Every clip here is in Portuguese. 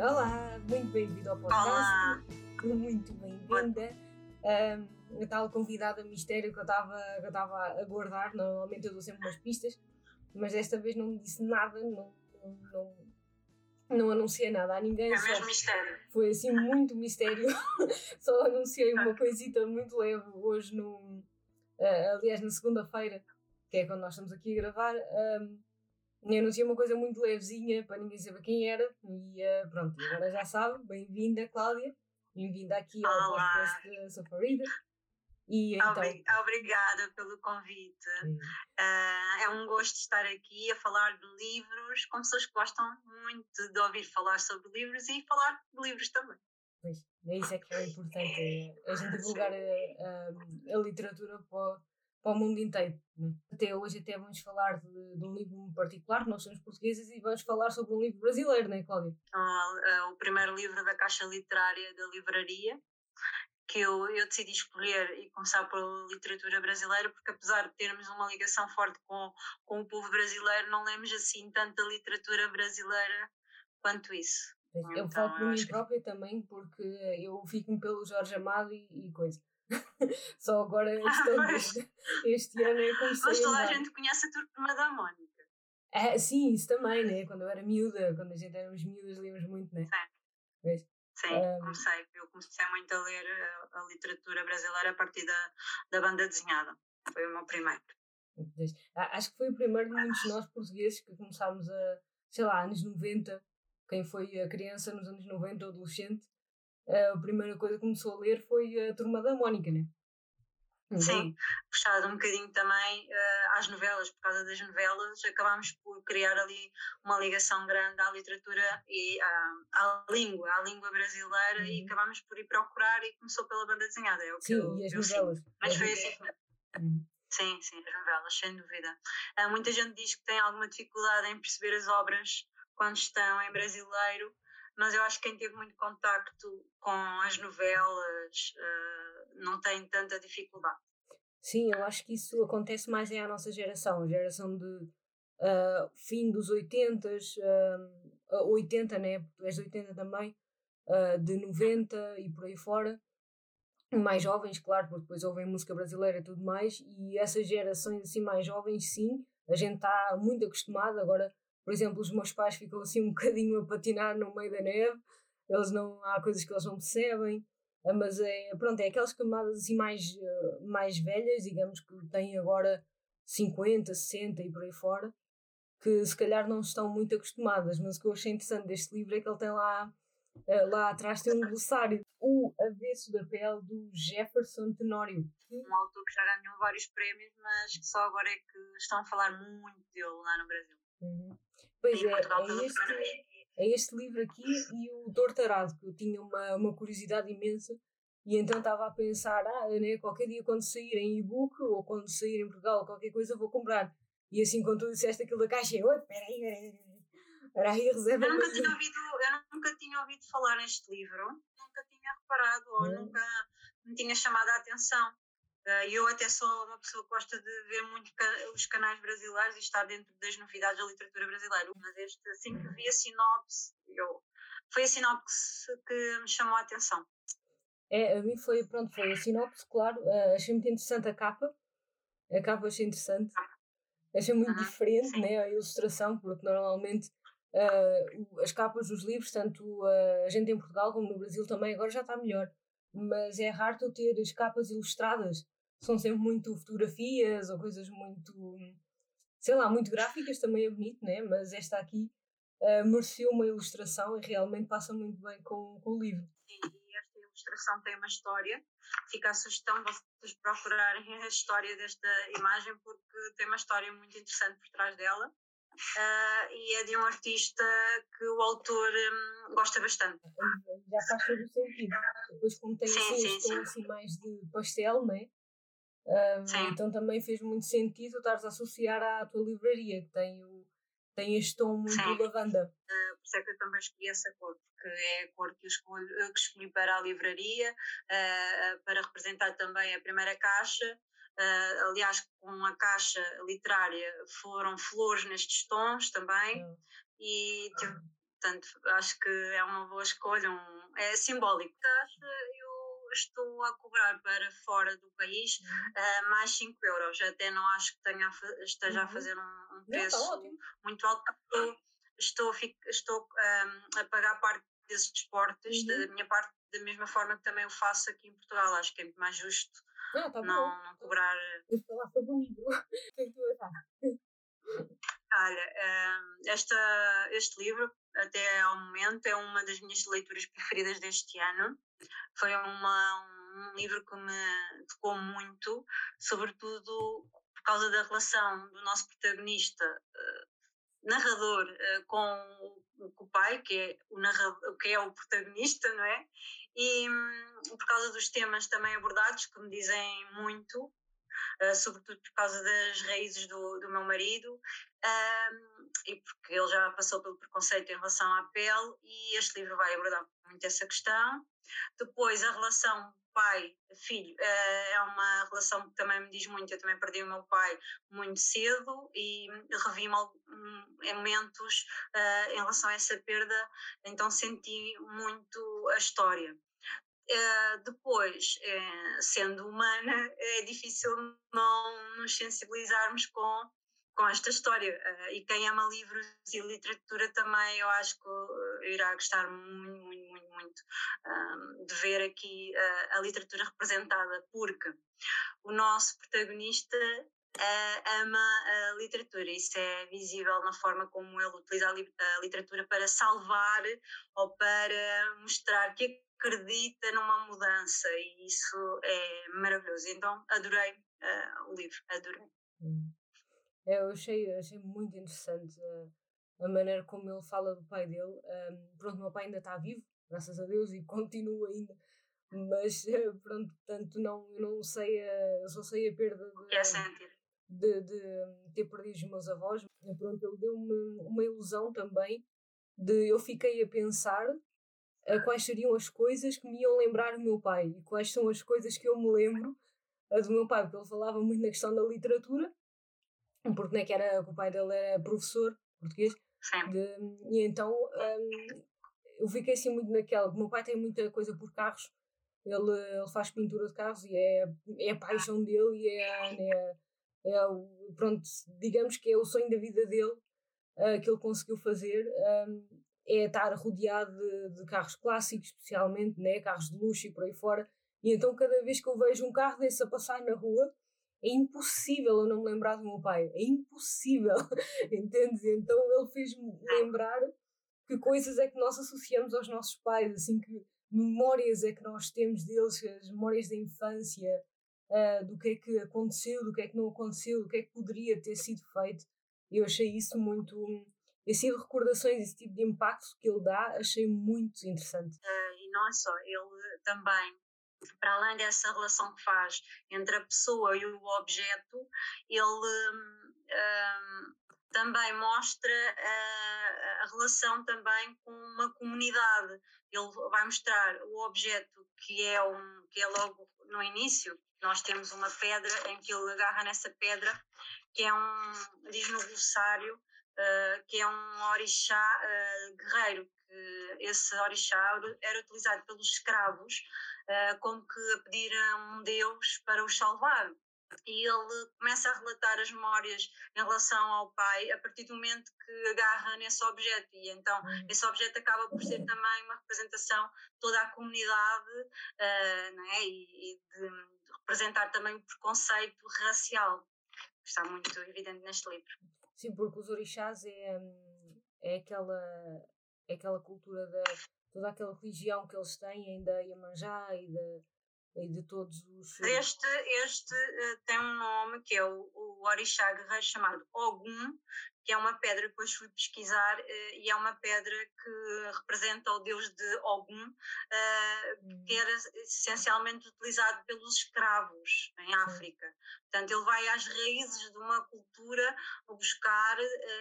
Olá, muito bem-vindo ao podcast. Olá. Muito bem-vinda. Um, a tal convidada mistério que eu estava que eu estava a guardar. Normalmente eu dou sempre umas pistas, mas desta vez não me disse nada, não, não, não, anunciei nada a ninguém. É só mesmo mistério. foi assim muito mistério. Só anunciei uma coisita muito leve hoje, no, ah, aliás, na segunda-feira, que é quando nós estamos aqui a gravar. Um, e anunciei uma coisa muito levezinha para ninguém saber quem era. E ah, pronto, agora já sabe. Bem-vinda, Cláudia. Bem-vinda aqui ao Olá. podcast da Safarida. E então. Obri- Obrigada pelo convite. hum, Ah, é um gosto estar aqui a falar de livros com pessoas que gostam muito de ouvir falar sobre livros e falar de livros também. Pois, é isso é que é importante, é a gente divulgar a, a- a literatura para, para o mundo inteiro. né? Até hoje até vamos falar de, de um livro particular, nós somos portugueses e vamos falar sobre um livro brasileiro, não é, Cláudia? Ah, ah, o primeiro livro da Caixa Literária da Livraria, que eu, eu decidi escolher e começar pela literatura brasileira, porque apesar de termos uma ligação forte com, com o povo brasileiro, não lemos assim tanta literatura brasileira quanto isso. Eu Então, falo por mim que- própria também, porque eu fico-me pelo Jorge Amado e, e coisa. Só agora este ano, Pois. este ano eu comecei Mas toda a andar. gente conhece a Turma da Mónica. Ah, sim, isso também, né? Quando eu era miúda, quando a gente éramos miúdas, líamos muito, né? Vês? Sim, Ah. comecei. Eu comecei muito a ler a, a literatura brasileira a partir da, da banda desenhada. Foi o meu primeiro. Portanto, a- Acho que foi o primeiro de muitos de nós portugueses que começámos a, sei lá, anos 90, quem foi a criança nos anos 90 ou adolescente, a primeira coisa que começou a ler foi a Turma da Mónica, né? Sim, puxado um bocadinho também eh, às novelas, por causa das novelas, acabámos por criar ali uma ligação grande à literatura e à, à língua, à língua brasileira, e Uhum. acabámos por ir procurar e começou pela banda desenhada. É o que Sim, eu, e as novelas. Mas As foi novelas. assim Uhum. Sim, sim, as novelas, sem dúvida. Ah, muita gente diz que tem alguma dificuldade em perceber as obras quando estão em brasileiro, mas eu acho que quem teve muito contacto com as novelas ah, não tem tanta dificuldade. Sim, eu acho que isso acontece mais é à nossa geração, a geração de ah, fim dos 80, ah, 80, né? Tu és de 80 também, ah, de 90 e por aí fora. Mais jovens, claro, porque depois ouvem música brasileira e tudo mais, e essas gerações assim mais jovens, sim, a gente está muito acostumado. Agora, por exemplo, os meus pais ficam assim um bocadinho a patinar no meio da neve, eles não, há coisas que eles não percebem. Ah, Mas é, pronto, é aquelas camadas assim mais, eh, mais velhas, digamos que têm agora 50, 60 e por aí fora, que se calhar não estão muito acostumadas. Mas o que eu achei interessante deste livro é que ele tem lá, eh, lá atrás tem um glossário, O Avesso da Pele, do Jefferson Tenório. Um autor que já ganhou vários prémios, mas que só agora é que estão a falar muito dele lá no Brasil. Uhum. Pois é, é este, é este livro aqui e o Tortarado, que eu tinha uma, uma curiosidade imensa. E então estava a pensar, ah, né, qualquer dia quando sair em e-book ou quando sair em Portugal qualquer coisa vou comprar. E assim quando tu disseste aquilo da caixa, eu, peraí, peraí, peraí. Reserva. Eu nunca, tinha ouvido, eu nunca tinha ouvido falar neste livro, nunca tinha reparado ou Hum. nunca me tinha chamado a atenção. Eh, eu até sou uma pessoa que gosta de ver muito os canais brasileiros e estar dentro das novidades da literatura brasileira. Mas este, assim que vi a sinopse, eu, foi a sinopse que me chamou a atenção. É, a mim foi, pronto, foi a sinopse, claro. ah, achei muito interessante a capa. A capa achei interessante. Achei muito Uhum, diferente, sim. né, a ilustração, porque normalmente o- as capas dos livros, tanto ah, a gente em Portugal como no Brasil também, agora já está melhor. Mas é raro tu ter as capas ilustradas. São sempre muito fotografias ou coisas muito, sei lá, muito gráficas, também é bonito, né? Mas esta aqui ah, mereceu uma ilustração e realmente passa muito bem com, com o livro. E esta ilustração tem uma história. Fica a sugestão vocês procurarem a história desta imagem, porque tem uma história muito interessante por trás dela. Ah, e é de um artista que o autor hum, gosta bastante. já faz todo o sentido. Depois, como tem Sim, assim, sim, sim. assim mais de pastel, né? Ah, Sim. então também fez muito sentido estares a associar à tua livraria, que tem, o, tem este tom muito Sim. lavanda. Por isso é que eu também escolhi essa cor, porque é a cor que eu escolho, que escolhi para a livraria, ah, para representar também a primeira caixa. Ah, aliás, com a caixa literária foram flores nestes tons também. Ah, E tive- Portanto, acho que é uma boa escolha, um, é simbólico. Estou a cobrar para fora do país uh, mais 5 euros. Até não acho que tenha, esteja uhum. a fazer um, um preço não, muito alto. Estou, estou, estou um, a pagar parte desses desportos, uhum. da minha parte, da mesma forma que também o faço aqui em Portugal. Acho que é muito mais justo não, tá não, não cobrar. Vou falar sobre o livro. O que é que tu Olha, um, esta, este livro, até ao momento, é uma das minhas leituras preferidas deste ano. Foi uma, um livro que me tocou muito, sobretudo por causa da relação do nosso protagonista, uh, narrador, uh, com, o, pai, que é o, narrador, que é o protagonista, não é? E um, por causa dos temas também abordados, que me dizem muito, uh, sobretudo por causa das raízes do, do meu marido, um, e porque ele já passou pelo preconceito em relação à pele, e este livro vai abordar muito essa questão. Depois, a relação pai-filho uh, é uma relação que também me diz muito. Eu também perdi o meu pai muito cedo e revi em momentos uh, em relação a essa perda, então senti muito a história. Uh, depois, uh, sendo humana, é difícil não nos sensibilizarmos com, com esta história. Uh, e quem ama livros e literatura também, eu acho que irá gostar muito, muito, muito, muito de ver aqui a literatura representada, porque o nosso protagonista ama a literatura. Isso é visível na forma como ele utiliza a literatura para salvar ou para mostrar que acredita numa mudança e isso é maravilhoso. Então adorei uh, o livro, adorei. Hum. É, eu achei, achei muito interessante uh, a maneira como ele fala do pai dele. Um, pronto, meu pai ainda está vivo, graças a Deus, e continua ainda. Mas uh, pronto, portanto, não, eu não sei, uh, só sei a perda de, é sentir. De, de, ter perdido os meus avós. Pronto, ele deu-me uma ilusão também de eu fiquei a pensar uh, quais seriam as coisas que me iam lembrar do meu pai e quais são as coisas que eu me lembro uh, do meu pai, porque ele falava muito na questão da literatura, porque né, que era, o pai dele era professor português, de, e então um, eu fiquei assim muito naquela. O meu pai tem muita coisa por carros, ele, ele faz pintura de carros e é, é a paixão dele e é, é, é, pronto, digamos que é o sonho da vida dele uh, que ele conseguiu fazer. Um, é estar rodeado de, de, carros clássicos, especialmente, né? carros de luxo e por aí fora. E então, cada vez que eu vejo um carro desse a passar na rua, é impossível eu não me lembrar do meu pai. É impossível, entendes? Então, ele fez-me lembrar que coisas é que nós associamos aos nossos pais, assim, que memórias é que nós temos deles, as memórias da infância, uh, do que é que aconteceu, do que é que não aconteceu, do que é que poderia ter sido feito. Eu achei isso muito esse tipo de recordações, esse tipo de impacto que ele dá, achei muito interessante. Uh, e não é só, ele também, para além dessa relação que faz entre a pessoa e o objeto, ele um, um, também mostra a, a, relação também com uma comunidade. Ele vai mostrar o objeto que é, um, que é logo no início, nós temos uma pedra em que ele agarra nessa pedra, que é um, diz no glossário, uh, que é um orixá uh, guerreiro, que esse orixá era utilizado pelos escravos uh, como que a pedir a um deus para os salvar. E ele começa a relatar as memórias em relação ao pai a partir do momento que agarra nesse objeto. E então uhum. esse objeto acaba por ser também uma representação de toda a comunidade uh, é? e, e de, de, representar também o preconceito racial, que está muito evidente neste livro. Sim, porque os orixás é, hum, é aquela, é aquela cultura da toda aquela religião que eles têm, ainda Iemanjá e e de todos os. Este, este uh, tem um nome que é o, o orixá guerreiro chamado Ogum, que é uma pedra que depois fui pesquisar uh, e é uma pedra que representa o deus de Ogum, uh, hum. que era essencialmente utilizado pelos escravos em África. Portanto, ele vai às raízes de uma cultura buscar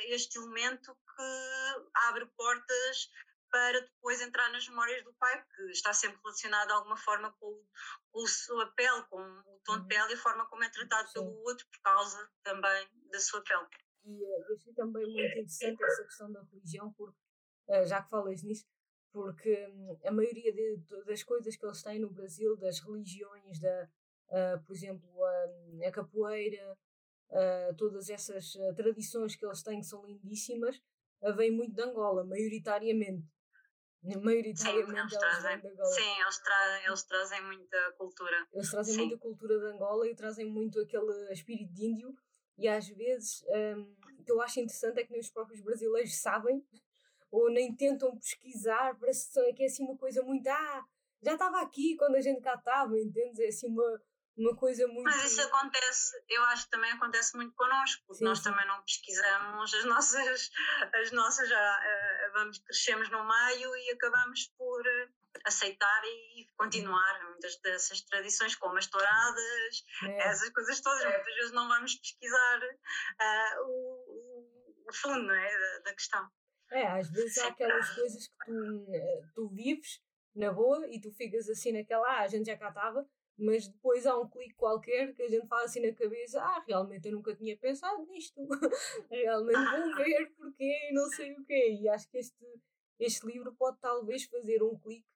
este elemento que abre portas para depois entrar nas memórias do pai, que está sempre relacionado de alguma forma com, com a sua pele, com o tom de uhum. pele e a forma como é tratado Sim. pelo outro por causa também da sua pele. E uh, achei também muito interessante essa questão da religião, porque uh, já que falas nisso, porque um, a maioria de, das coisas que eles têm no Brasil, das religiões, da, uh, por exemplo, a, a capoeira, uh, todas essas tradições que eles têm que são lindíssimas, vêm muito de Angola, maioritariamente. Maioritariamente sim, eles trazem, de Angola. Sim, eles, tra eles trazem muita cultura. Eles trazem sim. muita cultura de Angola e trazem muito aquele espírito de índio e às vezes um, o que eu acho interessante é que nem os próprios brasileiros sabem ou nem tentam pesquisar, parece que é assim uma coisa muito. Ah, já estava aqui quando a gente cá estava, entendes? É assim uma, uma coisa muito. Mas isso acontece, eu acho que também acontece muito connosco, porque sim, nós sim. também não pesquisamos as nossas. As nossas já, uh, vamos, crescemos no meio e acabamos por aceitar e continuar muitas dessas tradições, como as touradas, é. essas coisas todas. É. Muitas vezes não vamos pesquisar uh, o, o, fundo é, da, da questão. É, às vezes há aquelas coisas que tu, eh, tu vives na boa e tu ficas assim naquela, ah, a gente já cá estava, mas depois há um clique qualquer que a gente fala assim na cabeça, ah, realmente eu nunca tinha pensado nisto, realmente vou ver porque não sei o quê. E acho que este, este livro pode talvez fazer um clique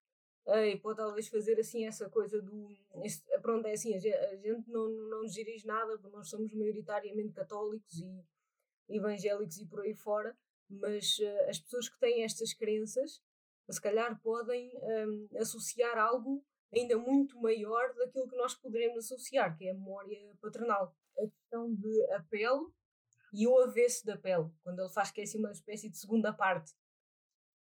uh, e pode talvez fazer assim essa coisa do. Este, pronto, é assim, a gente, a gente não, não nos dirige nada, porque nós somos maioritariamente católicos e evangélicos e por aí fora mas uh, as pessoas que têm estas crenças, se calhar podem um, associar algo ainda muito maior daquilo que nós poderemos associar, que é a memória paternal. A questão de a pele e o avesso da pele, quando ele faz que é assim uma espécie de segunda parte.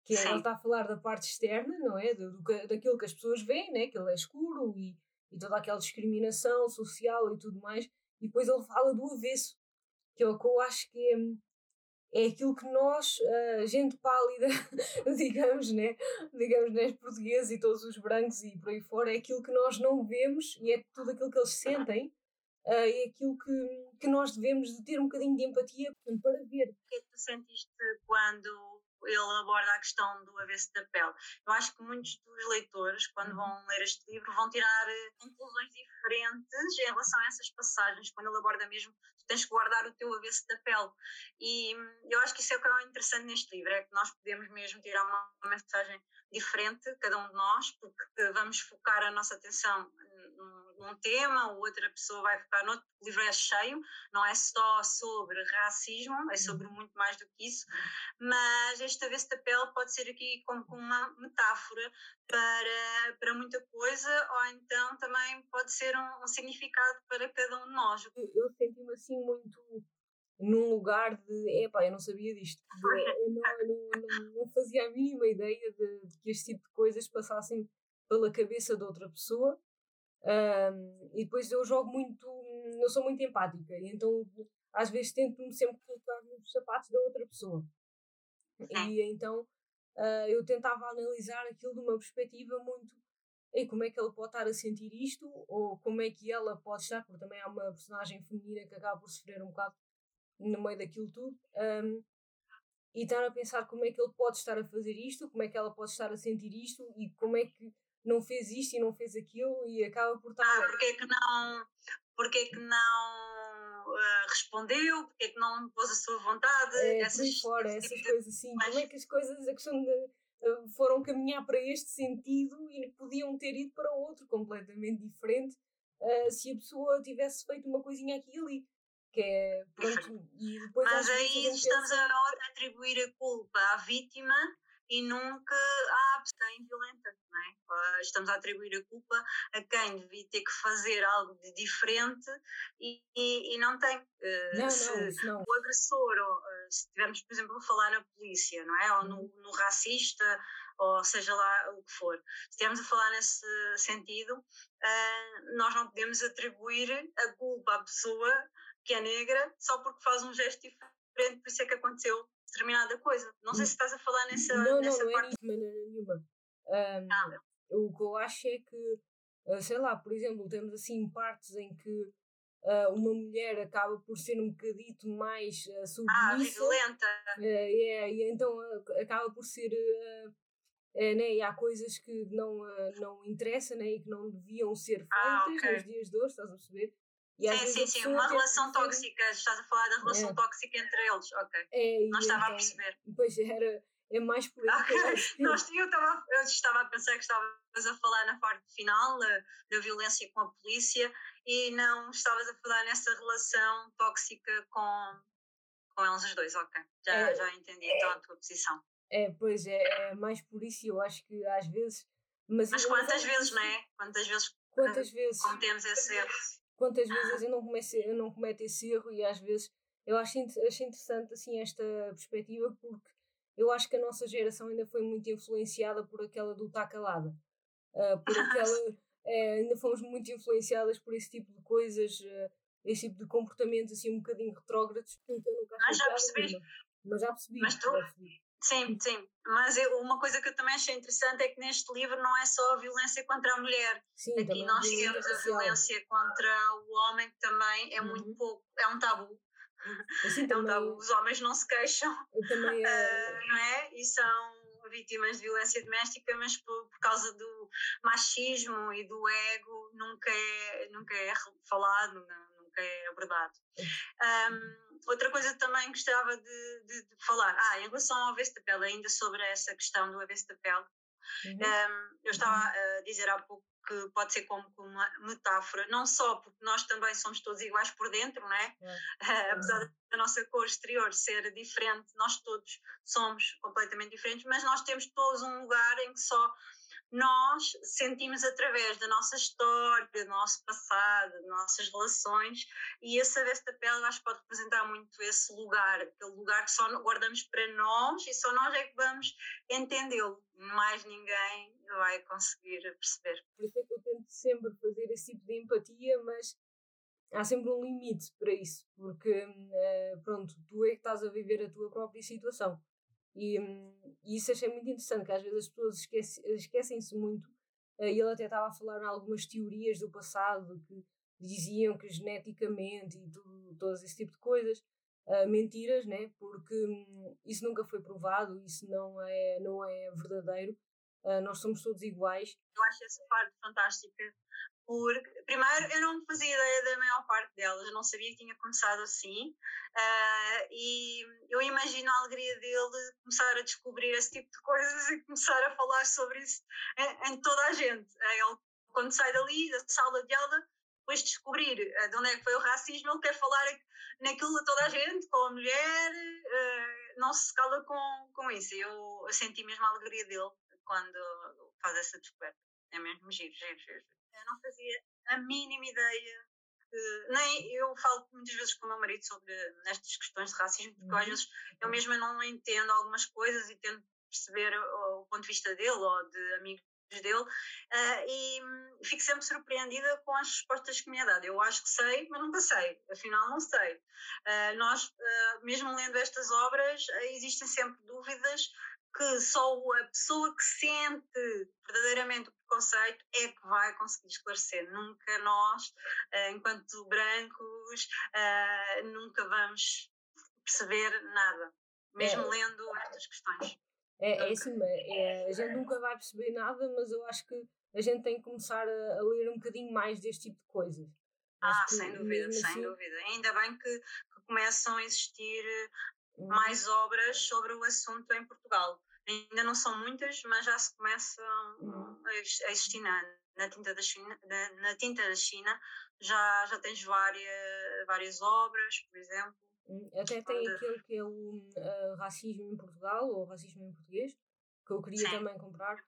Que é, ele está a falar da parte externa, não é? Do, do, daquilo que as pessoas veem, né? que ele é escuro e, e toda aquela discriminação social e tudo mais. E depois ele fala do avesso, que é o que eu acho que é, é aquilo que nós, uh, gente pálida, digamos, né? digamos, né, portugueses e todos os brancos e por aí fora, é aquilo que nós não vemos e é tudo aquilo que eles sentem, uh, é aquilo que, que nós devemos de ter um bocadinho de empatia para ver. O que é que tu sentiste quando ele aborda a questão do avesso da pele. Eu acho que muitos dos leitores, quando uhum. vão ler este livro, vão tirar eh, conclusões diferentes em relação a essas passagens, quando ele aborda mesmo, tens que guardar o teu avesso da pele. E hum, eu acho que isso é o que é interessante neste livro, é que nós podemos mesmo tirar uma mensagem diferente, cada um de nós, porque vamos focar a nossa atenção num tema, outra pessoa vai focar noutro. O livro é cheio, não é só sobre racismo, é sobre uhum. muito mais do que isso, mas esta vez da pele pode ser aqui como uma metáfora para, para muita coisa, ou então também pode ser um, um significado para cada um de nós. Eu, eu senti-me assim muito num lugar de epá, eu não sabia disto. Eu não, eu não, não, fazia a mínima ideia de, de, que este tipo de coisas passassem pela cabeça de outra pessoa um, e depois eu jogo muito, não sou muito empática, e então às vezes tento-me sempre colocar nos sapatos da outra pessoa. E então uh, eu tentava analisar aquilo de uma perspectiva muito. Ei, como é que ele pode estar a sentir isto? Ou como é que ela pode estar? Porque também há uma personagem feminina que acaba por sofrer um bocado no meio daquilo tudo. Um, e estar a pensar como é que ele pode estar a fazer isto, como é que ela pode estar a sentir isto e como é que não fez isto e não fez aquilo e acaba por estar. Ah, porque é que não, porque é que não uh, respondeu, porque é que não pôs a sua vontade. É, essas, fora, essas coisas assim. Mas... Como é que as coisas, a questão de. Uh, foram caminhar para este sentido e podiam ter ido para outro completamente diferente uh, se a pessoa tivesse feito uma coisinha aqui e ali. Que é, pronto, e depois Mas aí estamos a atribuir a culpa à vítima e nunca à quem violenta, não é? Estamos a atribuir a culpa a quem devia ter que fazer algo de diferente e, e, e não tem. Uh, não, se não, não. o agressor, ou uh, se estivermos, por exemplo, a falar na polícia, não é? Ou no, uhum. no racista, ou seja lá o que for. Se estivermos a falar nesse sentido, uh, nós não podemos atribuir a culpa à pessoa que é negra só porque faz um gesto diferente, por isso é que aconteceu determinada coisa. Não sei se estás a falar nessa, não, nessa não, parte. Não, é de nenhuma. Um, ah. O que eu acho é que, ah, sei lá, por exemplo, temos assim partes em que uh, uma mulher acaba por ser um bocadito mais uh, submissa. Ah, violenta. Uh, é, e então acaba por ser... É, né, e há coisas que não, não interessam né, e que não deviam ser feitas ah, okay. nos dias de hoje, estás a perceber? E sim, sim, sim, uma relação tóxica, estás a falar da relação é. tóxica entre eles, ok. É, não estava então, a perceber. Pois era, é mais por aí. Okay. Nós, eu, estava, eu estava a pensar que estavas a falar na parte final da, da violência com a polícia e não estavas a falar nessa relação tóxica com, com eles os dois, ok. Já, é, já entendi então a tua posição. É, pois é, é mais por isso eu acho que às vezes. Mas, mas quantas vezes, não é? Quantas vezes, quantas vezes cometemos esse erro? Quantas vezes eu não, começo, eu não cometo esse erro e às vezes eu acho, acho interessante assim esta perspectiva porque eu acho que a nossa geração ainda foi muito influenciada por aquela do tá calada. Uh, por aquela. É, ainda fomos muito influenciadas por esse tipo de coisas, uh, esse tipo de comportamentos assim um bocadinho retrógrados. Então, nunca mas já percebi. Mas já percebi. Mas tu, percebi. Sim, sim. Mas eu, uma coisa que eu também achei interessante é que neste livro não é só a violência contra a mulher. Sim, Aqui nós temos a violência contra o homem, que também é uhum. muito pouco, é um tabu. Assim, é um tabu. Os homens não se queixam, também, uh, não é? E são vítimas de violência doméstica, mas por, por, causa do machismo e do ego nunca é, nunca é falado, nunca é abordado. Um, outra coisa também gostava de, de, de, falar, ah, em relação ao avesso da pele, ainda sobre essa questão do avesso da pele, uhum. um, eu estava a dizer há pouco que pode ser como uma metáfora, não só porque nós também somos todos iguais por dentro, não é? é. Apesar da nossa cor exterior ser diferente, nós todos somos completamente diferentes, mas nós temos todos um lugar em que só nós sentimos através da nossa história, do nosso passado, das nossas relações, e esse avesso da pele acho que pode representar muito esse lugar, aquele lugar que só guardamos para nós e só nós é que vamos entendê-lo, mais ninguém vai conseguir perceber. Por isso é que eu tento sempre fazer esse tipo de empatia, mas há sempre um limite para isso, porque uh, pronto, tu é que estás a viver a tua própria situação. E, hum, e isso achei muito interessante, que às vezes as pessoas esquece, esquecem-se muito. Uh, e ele até estava a falar em algumas teorias do passado que diziam que geneticamente e tudo, todas esse tipo de coisas, uh, mentiras, né? porque um, isso nunca foi provado, isso não é, não é verdadeiro. Uh, nós somos todos iguais. Eu acho essa parte fantástica, porque, primeiro, eu não fazia ideia da maior parte delas, eu não sabia que tinha começado assim, uh, e eu imagino a alegria dele começar a descobrir esse tipo de coisas e começar a falar sobre isso em, em toda a gente. Eh, ele, quando sai dali, da sala de aula, depois de descobrir uh, de onde é que foi o racismo, ele quer falar naquilo a toda a gente, com a mulher, uh, não se cala com, com isso. Eu, eu senti mesmo a alegria dele quando faz essa descoberta. É mesmo giro, giro, giro eu não fazia a mínima ideia. De, nem eu falo muitas vezes com o meu marido sobre estas questões de racismo, porque uhum. às vezes eu mesma não entendo algumas coisas e tento perceber o, ponto de vista dele ou de amigos dele uh, e fico sempre surpreendida com as respostas que me é dado. Eu acho que sei, mas nunca sei, afinal não sei. Uh, nós, uh, mesmo lendo estas obras, existem sempre dúvidas que só a pessoa que sente verdadeiramente o preconceito é que vai conseguir esclarecer. Nunca nós, eh, enquanto brancos, eh, nunca vamos perceber nada, mesmo é. lendo estas questões. É, é assim, é, a gente nunca vai perceber nada, mas eu acho que a gente tem que começar a, a ler um bocadinho mais deste tipo de coisas. Ah, sem dúvida, sem assim, dúvida. Ainda bem que, que começam a existir. Mais obras sobre o assunto em Portugal. Ainda não são muitas, mas já se começam uhum. a existir na, tinta da China, na, tinta da China já, já tens várias, várias obras, por exemplo. Hum, até tem onde... aquele que é o uh, Racismo em Portugal, ou Racismo em Português, que eu queria Sim. também comprar.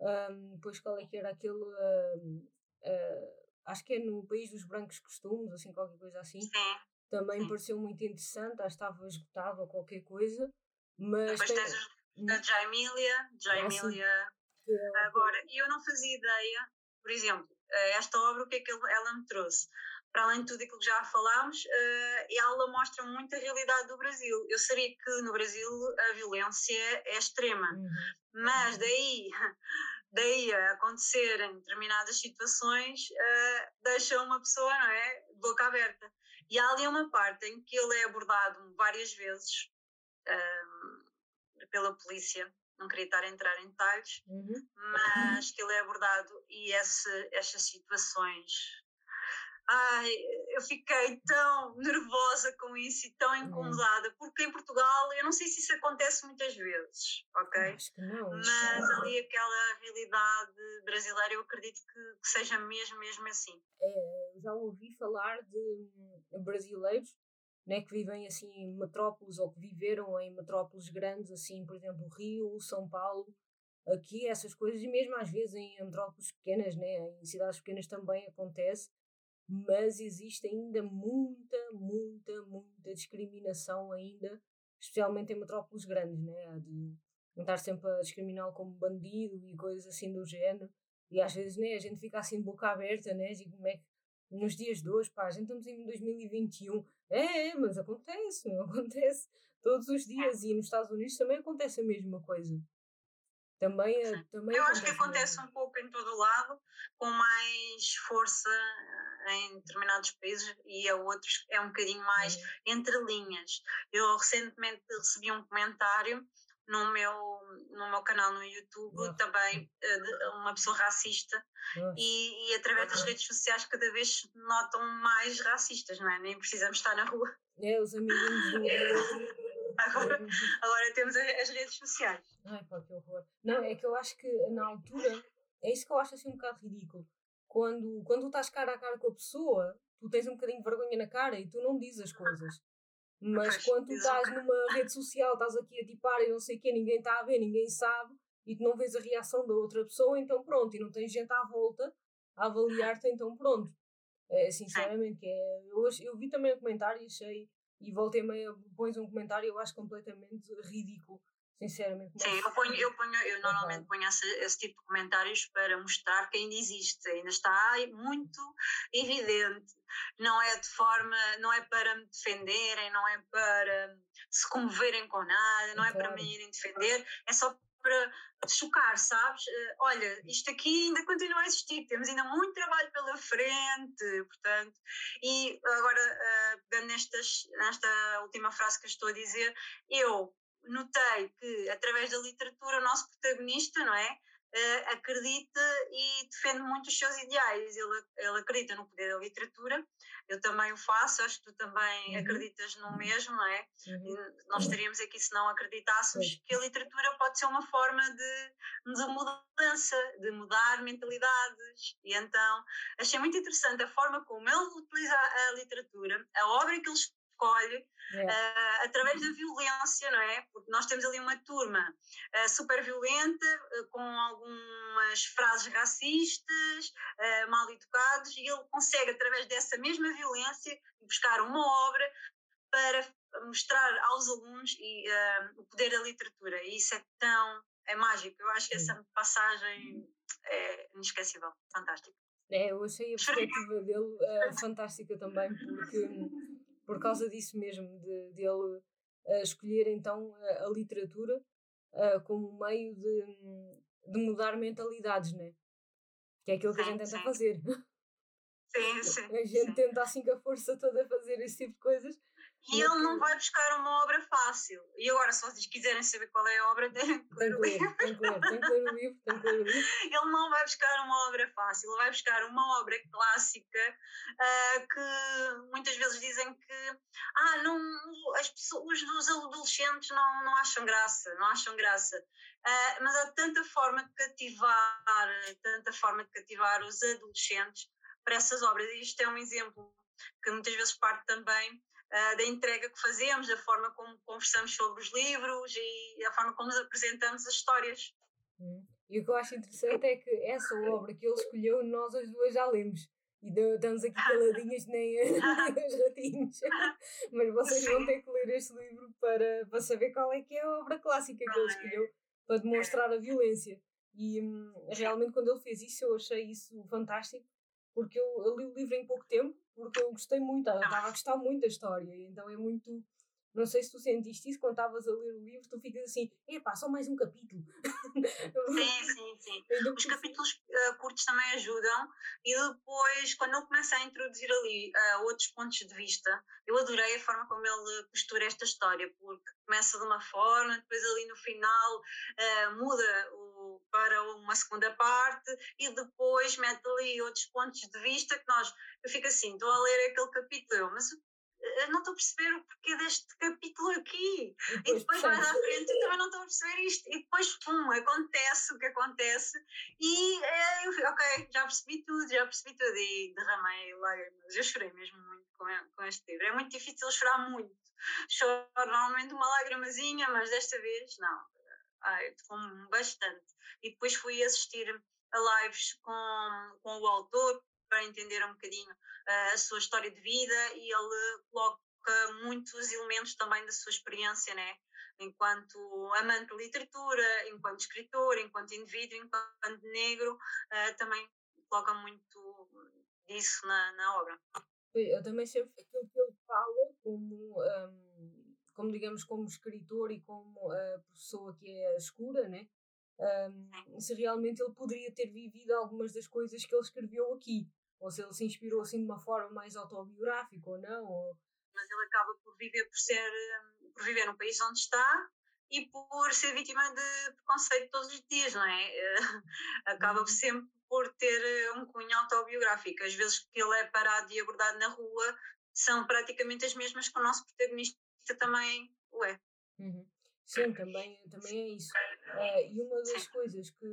Um, depois qual é que era aquele. Uh, uh, acho que é no País dos Brancos Costumes, assim, qualquer coisa assim. Sim também me pareceu muito interessante, que estava esgotado ou qualquer coisa, mas... Depois tem... tens os da Jaimília, Jaimília ah, agora, e eu não fazia ideia, por exemplo, eh, esta obra, o que é que ela me trouxe? Para além de tudo aquilo que já falámos, uh, ela mostra muito a realidade do Brasil. Eu sabia que no Brasil a violência é extrema, uhum. mas daí, daí a acontecer em determinadas situações, uh, deixa uma pessoa, não é, de boca aberta. E há ali uma parte em que ele é abordado várias vezes um, pela polícia, não queria estar a entrar em detalhes, uhum. mas que ele é abordado e esse, estas situações Ai, eu fiquei tão nervosa com isso e tão incomodada, porque em Portugal eu não sei se isso acontece muitas vezes, ok? Acho que não. Mas ali aquela realidade brasileira eu acredito que, que seja mesmo, mesmo assim. É, já ouvi falar de brasileiros né, que vivem assim em metrópoles ou que viveram em metrópoles grandes, assim, por exemplo, Rio, São Paulo, aqui essas coisas, e mesmo às vezes em metrópoles pequenas, né, em cidades pequenas também acontece, mas existe ainda muita, muita, muita discriminação ainda, especialmente em metrópoles grandes, né, de estar sempre a discriminá-lo como bandido e coisas assim do género, e às vezes, né, a gente fica assim de boca aberta, né, de como é que nos dias de hoje, pá, a gente estamos em 2021. É, é, mas acontece, acontece todos os dias e nos Estados Unidos também acontece a mesma coisa. Também, eh, também Eu acho que acontece mesmo. um pouco em todo o lado, com mais força eh, em determinados países e a outros é um bocadinho mais uhum. entre linhas. Eu recentemente recebi um comentário no meu, no meu canal no YouTube Nossa. também uh, uma pessoa racista e, e, através das redes sociais cada vez se notam mais racistas, não é? Nem precisamos estar na rua. É, os amigos agora, agora temos as redes sociais. Ai, pá, que horror. Não, é que eu acho que na altura, é isso que eu acho assim um bocado ridículo. Quando, quando tu estás cara a cara com a pessoa, tu tens um bocadinho de vergonha na cara e tu não dizes as coisas. Mas quando tu estás numa rede social, estás aqui a tipar e não sei o quê, ninguém está a ver, ninguém sabe, e tu não vês a reação da outra pessoa, então pronto, e não tens gente à volta a avaliar-te, então pronto. É, sinceramente, é, eu, eu vi também o comentário e achei, e voltei meio, pões um comentário, eu acho completamente ridículo sinceramente. Sim, eu, ponho, eu, ponho, eu normalmente ponho esse, esse, tipo de comentários para mostrar que ainda existe, ainda está muito evidente. Não é de forma, não é para me defenderem, não é para se comoverem com nada, não é para me irem defender, é só para chocar, sabes? Uh, olha, isto aqui ainda continua a existir, temos ainda muito trabalho pela frente, portanto, e agora, uh, pegando nestas, nesta última frase que estou a dizer, eu notei que através da literatura o nosso protagonista, não é? Uh, acredita e defende muito os seus ideais. Ele, ele acredita no poder da literatura, eu também o faço, acho que tu também uhum. acreditas no mesmo, não é? Uhum. Nós estaríamos aqui se não acreditássemos uhum. que a literatura pode ser uma forma de, de mudança, de mudar mentalidades. E então achei muito interessante a forma como ele utiliza a literatura, a obra que ele escolhe é. uh, através da violência, não é? Porque nós temos ali uma turma uh, super violenta, uh, com algumas frases racistas, mal educados, e ele consegue, através dessa mesma violência, buscar uma obra para mostrar aos alunos e, o poder da literatura. E isso é tão. é mágico. Eu acho que essa passagem é inesquecível, fantástica. É, eu achei a perspectiva dele fantástica também, porque por causa disso mesmo, de, de ele uh, escolher então a, a literatura uh, como meio de, de mudar mentalidades, né? Que é aquilo que sim, a gente tenta sim. fazer. Sim, sim. A gente sim. tenta assim com a força toda fazer esse tipo de coisas e ele não vai buscar uma obra fácil. E agora, se vocês quiserem saber qual é a obra, tem que ler o livro. Tem que ler, tem que ler o livro, tem que ler o livro. Ele não vai buscar uma obra fácil, ele vai buscar uma obra clássica uh, que muitas vezes dizem que ah, não, as pessoas, os adolescentes não, não acham graça, não acham graça. Uh, mas há tanta forma de cativar, tanta forma de cativar os adolescentes para essas obras. E isto é um exemplo que muitas vezes parte também uh, da entrega que fazemos, da forma como conversamos sobre os livros e da forma como nos apresentamos as histórias. Hum. E o que eu acho interessante é que essa obra que ele escolheu, nós as duas já lemos. E estamos aqui caladinhas nem, os ratinhos. Mas vocês vão ter que ler este livro para, para saber qual é que é a obra clássica que ele escolheu para demonstrar a violência. E hum, realmente, quando ele fez isso, eu achei isso fantástico, porque eu, eu li o livro em pouco tempo porque eu gostei muito, eu estava a gostar muito da história, então é muito. Não sei se tu sentiste isso quando estavas a ler o livro, tu ficas assim, epá, só mais um capítulo. Sim, sim, sim. Os capítulos uh, curtos também ajudam e depois, quando ele começa a introduzir ali uh, outros pontos de vista, eu adorei a forma como ele costura esta história, porque começa de uma forma, depois ali no final uh, muda o para uma segunda parte e depois mete ali outros pontos de vista que nós, eu fico assim, estou a ler aquele capítulo, mas eu não estou a perceber o porquê deste capítulo aqui. E depois, e depois mais à frente eu também não estou a perceber isto. E depois, pum, acontece o que acontece. E é, eu fico, ok, já percebi tudo, já percebi tudo. E derramei lágrimas. Eu chorei mesmo muito com, com este livro. É muito difícil chorar muito. Choro normalmente uma lágrimazinha, mas desta vez não. Ai, bastante. E depois fui assistir a lives com, com o autor para entender um bocadinho uh, a sua história de vida e ele coloca muitos elementos também da sua experiência, né? enquanto amante de literatura, enquanto escritor, enquanto indivíduo, enquanto negro, uh, também coloca muito disso na, na obra. Eu também sempre aquilo que ele fala como, um, como digamos, como escritor e como a pessoa que é escura, né? Um, se realmente ele poderia ter vivido algumas das coisas que ele escreveu aqui, ou se ele se inspirou assim de uma forma mais autobiográfica ou não. Ou... Mas ele acaba por viver por ser, hum, por viver no país onde está e por ser vítima de preconceito todos os dias, não é? acaba uhum. sempre por ter eh, um cunho autobiográfico. As vezes que ele é parado e abordado na rua são praticamente as mesmas que o nosso protagonista também o é. Uhum. Sim, também, também é isso. Uh, e uma das coisas que,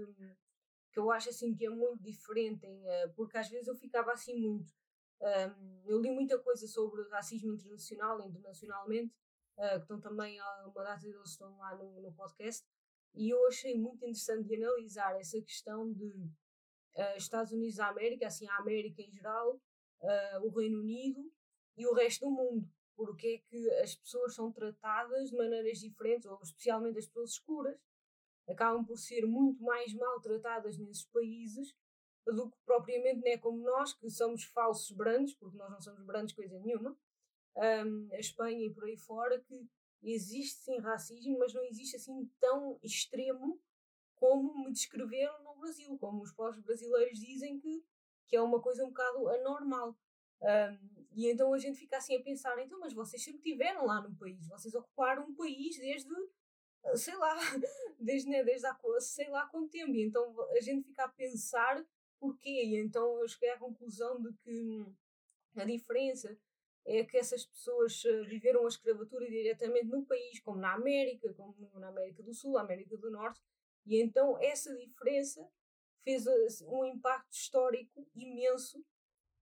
que eu acho assim que é muito diferente, em, uh, porque às vezes eu ficava assim muito. Um, eu li muita coisa sobre racismo internacional, internacionalmente, uh, que estão também, uma data deles estão lá no, no podcast, e eu achei muito interessante de analisar essa questão de uh, Estados Unidos da América, assim a América em geral, uh, o Reino Unido e o resto do mundo. Porque é que as pessoas são tratadas de maneiras diferentes, ou especialmente as pessoas escuras, acabam por ser muito mais maltratadas nesses países do que propriamente né, como nós, que somos falsos brancos, porque nós não somos brancos coisa nenhuma, um, a Espanha e por aí fora, que existe sim racismo, mas não existe assim tão extremo como me descreveram no Brasil, como os povos brasileiros dizem que, que é uma coisa um bocado anormal. Um, e então a gente fica assim a pensar, então, mas vocês sempre estiveram lá no país, vocês ocuparam um país desde, sei lá, desde, né, desde há sei lá quanto tempo. E então a gente fica a pensar porquê. E então eu cheguei à conclusão de que a diferença é que essas pessoas eh, viveram a escravatura diretamente no país, como na América, como na América do Sul, América do Norte, e então essa diferença fez assim, um impacto histórico imenso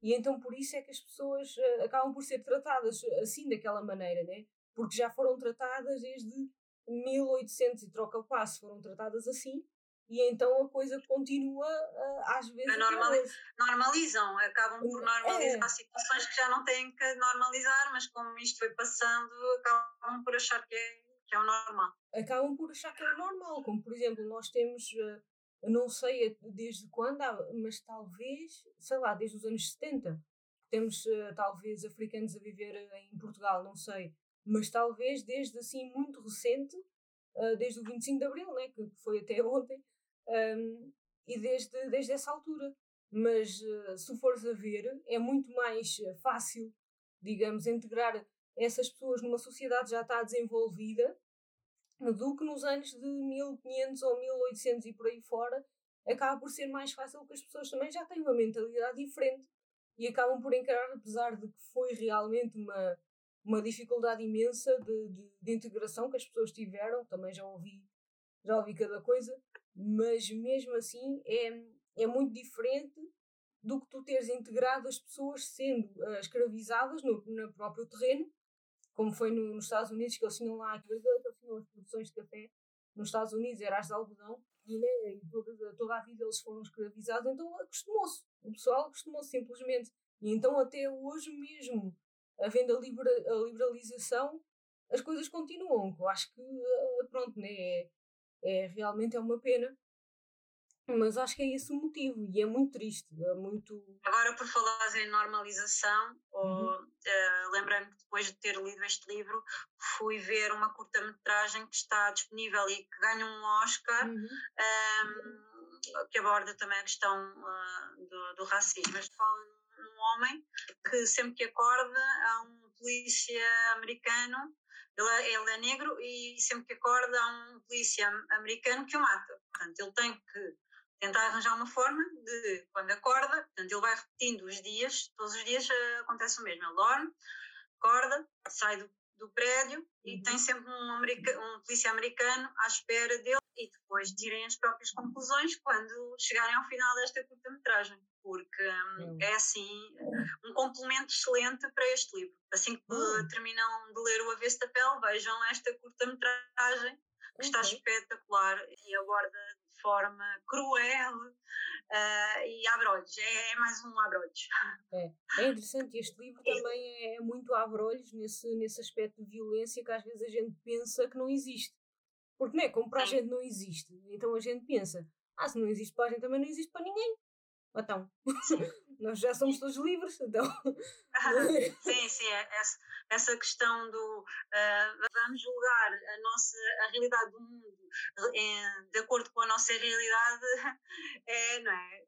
e então por isso é que as pessoas uh, acabam por ser tratadas assim daquela maneira, né? Porque já foram tratadas desde 1800 e troca o passo, foram tratadas assim e então a coisa continua uh, às vezes. Normali normalizam, acabam por normalizar é. situações que já não têm que normalizar, mas como isto foi passando, acabam por achar que é que é o normal. Acabam por achar que é o normal, como por exemplo, nós temos, eh, não sei desde quando, mas talvez, sei lá, desde os anos 70, temos eh, talvez africanos a viver em Portugal, não sei, mas talvez desde assim muito recente, desde o 25 de Abril, né, que foi até ontem, um, e desde, desde essa altura. Mas se fores a ver, é muito mais fácil, digamos, integrar essas pessoas numa sociedade já está desenvolvida do que nos anos de 1500 ou 1800 e por aí fora, acaba por ser mais fácil porque as pessoas também já têm uma mentalidade diferente e acabam por encarar, apesar de que foi realmente uma, uma dificuldade imensa de, de, de integração que as pessoas tiveram, também já ouvi, já ouvi cada coisa, mas mesmo assim é, é muito diferente do que tu teres integrado as pessoas sendo uh, escravizadas no, no próprio terreno como foi no, nos Estados Unidos, que eles tinham lá, que eles tinham as produções de café nos Estados Unidos, era as de algodão, e, né, e toda, toda a vida eles foram escravizados, então acostumou-se, o pessoal acostumou-se simplesmente. E então até hoje mesmo, havendo a, libera, a liberalização, as coisas continuam, eu acho que, eh, pronto, né, é, é, realmente é uma pena, mas acho que é esse o motivo e é muito triste. É muito... Agora, por falar em normalização, uhum. uh, lembrando que depois de ter lido este livro, fui ver uma curta-metragem que está disponível e que ganha um Oscar. Uhum. Um, que aborda também a questão uh, do, do, racismo. Mas fala num homem que sempre que acorda há um polícia americano, ele é, ele é negro e sempre que acorda há um polícia americano que o mata. Portanto, ele tem que tentar arranjar uma forma de, quando acorda, portanto, ele vai repetindo os dias, todos os dias uh, acontece o mesmo. Ele dorme, acorda, sai do, do prédio uhum. e tem sempre um, america, um polícia americano à espera dele e depois tirem as próprias conclusões quando chegarem ao final desta curta-metragem, porque um, é assim um complemento excelente para este livro. Assim que uhum. terminam de ler O Avesso da Pele, vejam esta curta-metragem que está espetacular e aborda forma cruel uh, e abre olhos. É, é, mais um abre olhos. É, é interessante. Este livro também é muito abre olhos nesse, nesse aspecto de violência que às vezes a gente pensa que não existe. Porque não é? Como para a gente não existe, então a gente pensa, ah, se não existe para a gente também não existe para ninguém. Então, nós já somos todos livres, então. sim, sim, é essa, essa questão do uh, vamos julgar a nossa a realidade do mundo em, de acordo com a nossa realidade é, não é?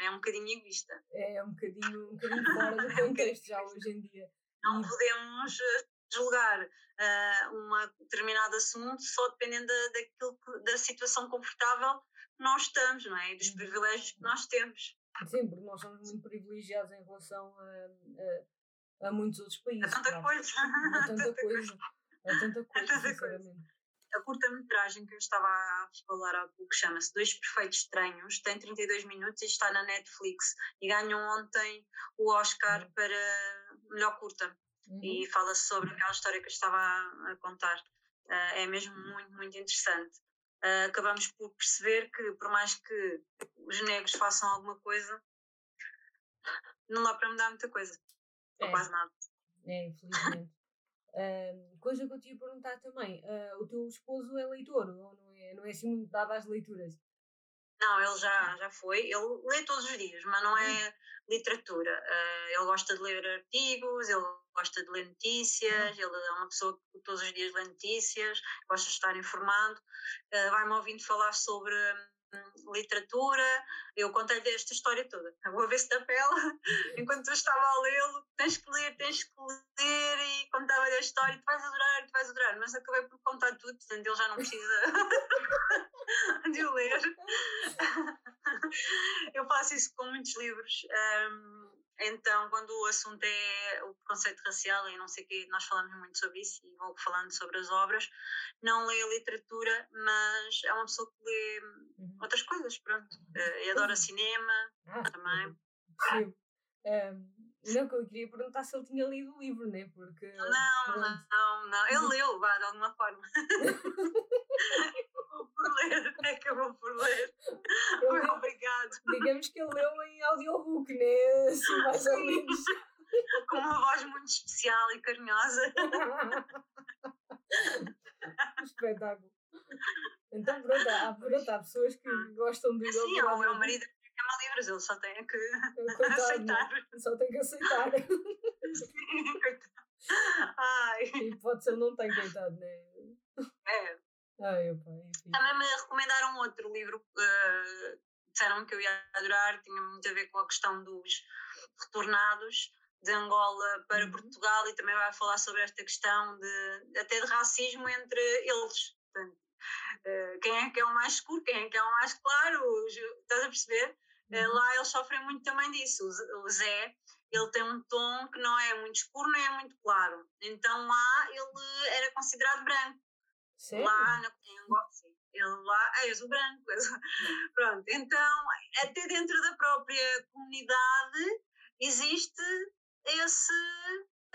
É um bocadinho egoísta. É um bocadinho, um bocadinho fora do é contexto já hoje em dia. Não podemos eh, julgar uh, um determinado assunto só dependendo da, daquilo que, da situação confortável nós estamos, não é? E dos uhum. privilégios que nós temos. Sim, porque nós somos muito privilegiados em relação a, a, a muitos outros países. A tanta claro. coisa. A tanta coisa. A tanta coisa, sinceramente. A curta-metragem que eu estava a falar há pouco chama-se Dois Perfeitos Estranhos, tem 32 minutos e está na Netflix e ganhou ontem o Oscar uhum. para melhor curta uhum. e fala sobre aquela história que eu estava a, a contar. Uh, é mesmo muito, muito interessante. Uh, acabamos por perceber que, por mais que os negros façam alguma coisa, não dá para mudar muita coisa. É. Ou quase nada. É, infelizmente. uh, coisa que eu te ia perguntar também: uh, o teu esposo é leitor ou não é, não é assim muito dado às leituras? Não, ele já, já foi. Ele lê todos os dias, mas não é hum. literatura. Uh, ele gosta de ler artigos, ele gosta de ler notícias, ele é uma pessoa que todos os dias lê notícias, gosta de estar informado. Uh, Vai-me ouvindo falar sobre literatura. Eu contei-lhe esta história toda. Vou ver se da pele, enquanto eu estava a lê-lo, tens que ler, tens que ler, e contava-lhe a história, tu vais adorar, tu vais adorar. Mas acabei por contar tudo, portanto ele já não precisa de o ler. eu faço isso com muitos livros. Um, então, quando o assunto é o preconceito racial e não sei o que, nós falamos muito sobre isso e vou falando sobre as obras, não leio literatura, mas é uma pessoa que lê uhum. outras coisas, pronto. Uh, e adora cinema ah, também. Sim. Um, não, que eu queria perguntar se ele tinha lido o livro, né? Porque. Não, não, não, não. Ele leu, vá, de alguma forma. acabou por ler, acabou por ler. Foi obrigado. Digamos que ele leu em audiobook, né? Assim, mais ou menos. Com uma voz muito especial e carinhosa. Espetáculo. Então, pronto, há, pronto, há pessoas que gostam de. Sim, o meu marido queima livros, ele só tem que Coitado, aceitar. Só tem que aceitar. coitado. Ai. E pode ser, não tem, coitado, né? É. Ai, opa, enfim. Também me recomendaram outro livro, uh, disseram que eu ia adorar, tinha muito a ver com a questão dos retornados de Angola para uhum. Portugal e também vai falar sobre esta questão de até de racismo entre eles. Portanto, uh, quem é que é o mais escuro, quem é que é o mais claro, estás a perceber? Uh, uhum. lá eles sofrem muito também disso. O Zé, ele tem um tom que não é muito escuro nem é muito claro. Então lá ele era considerado branco. Sério? Lá na sim. Ele lá, és o branco. Pronto, então, até dentro da própria comunidade existe esse,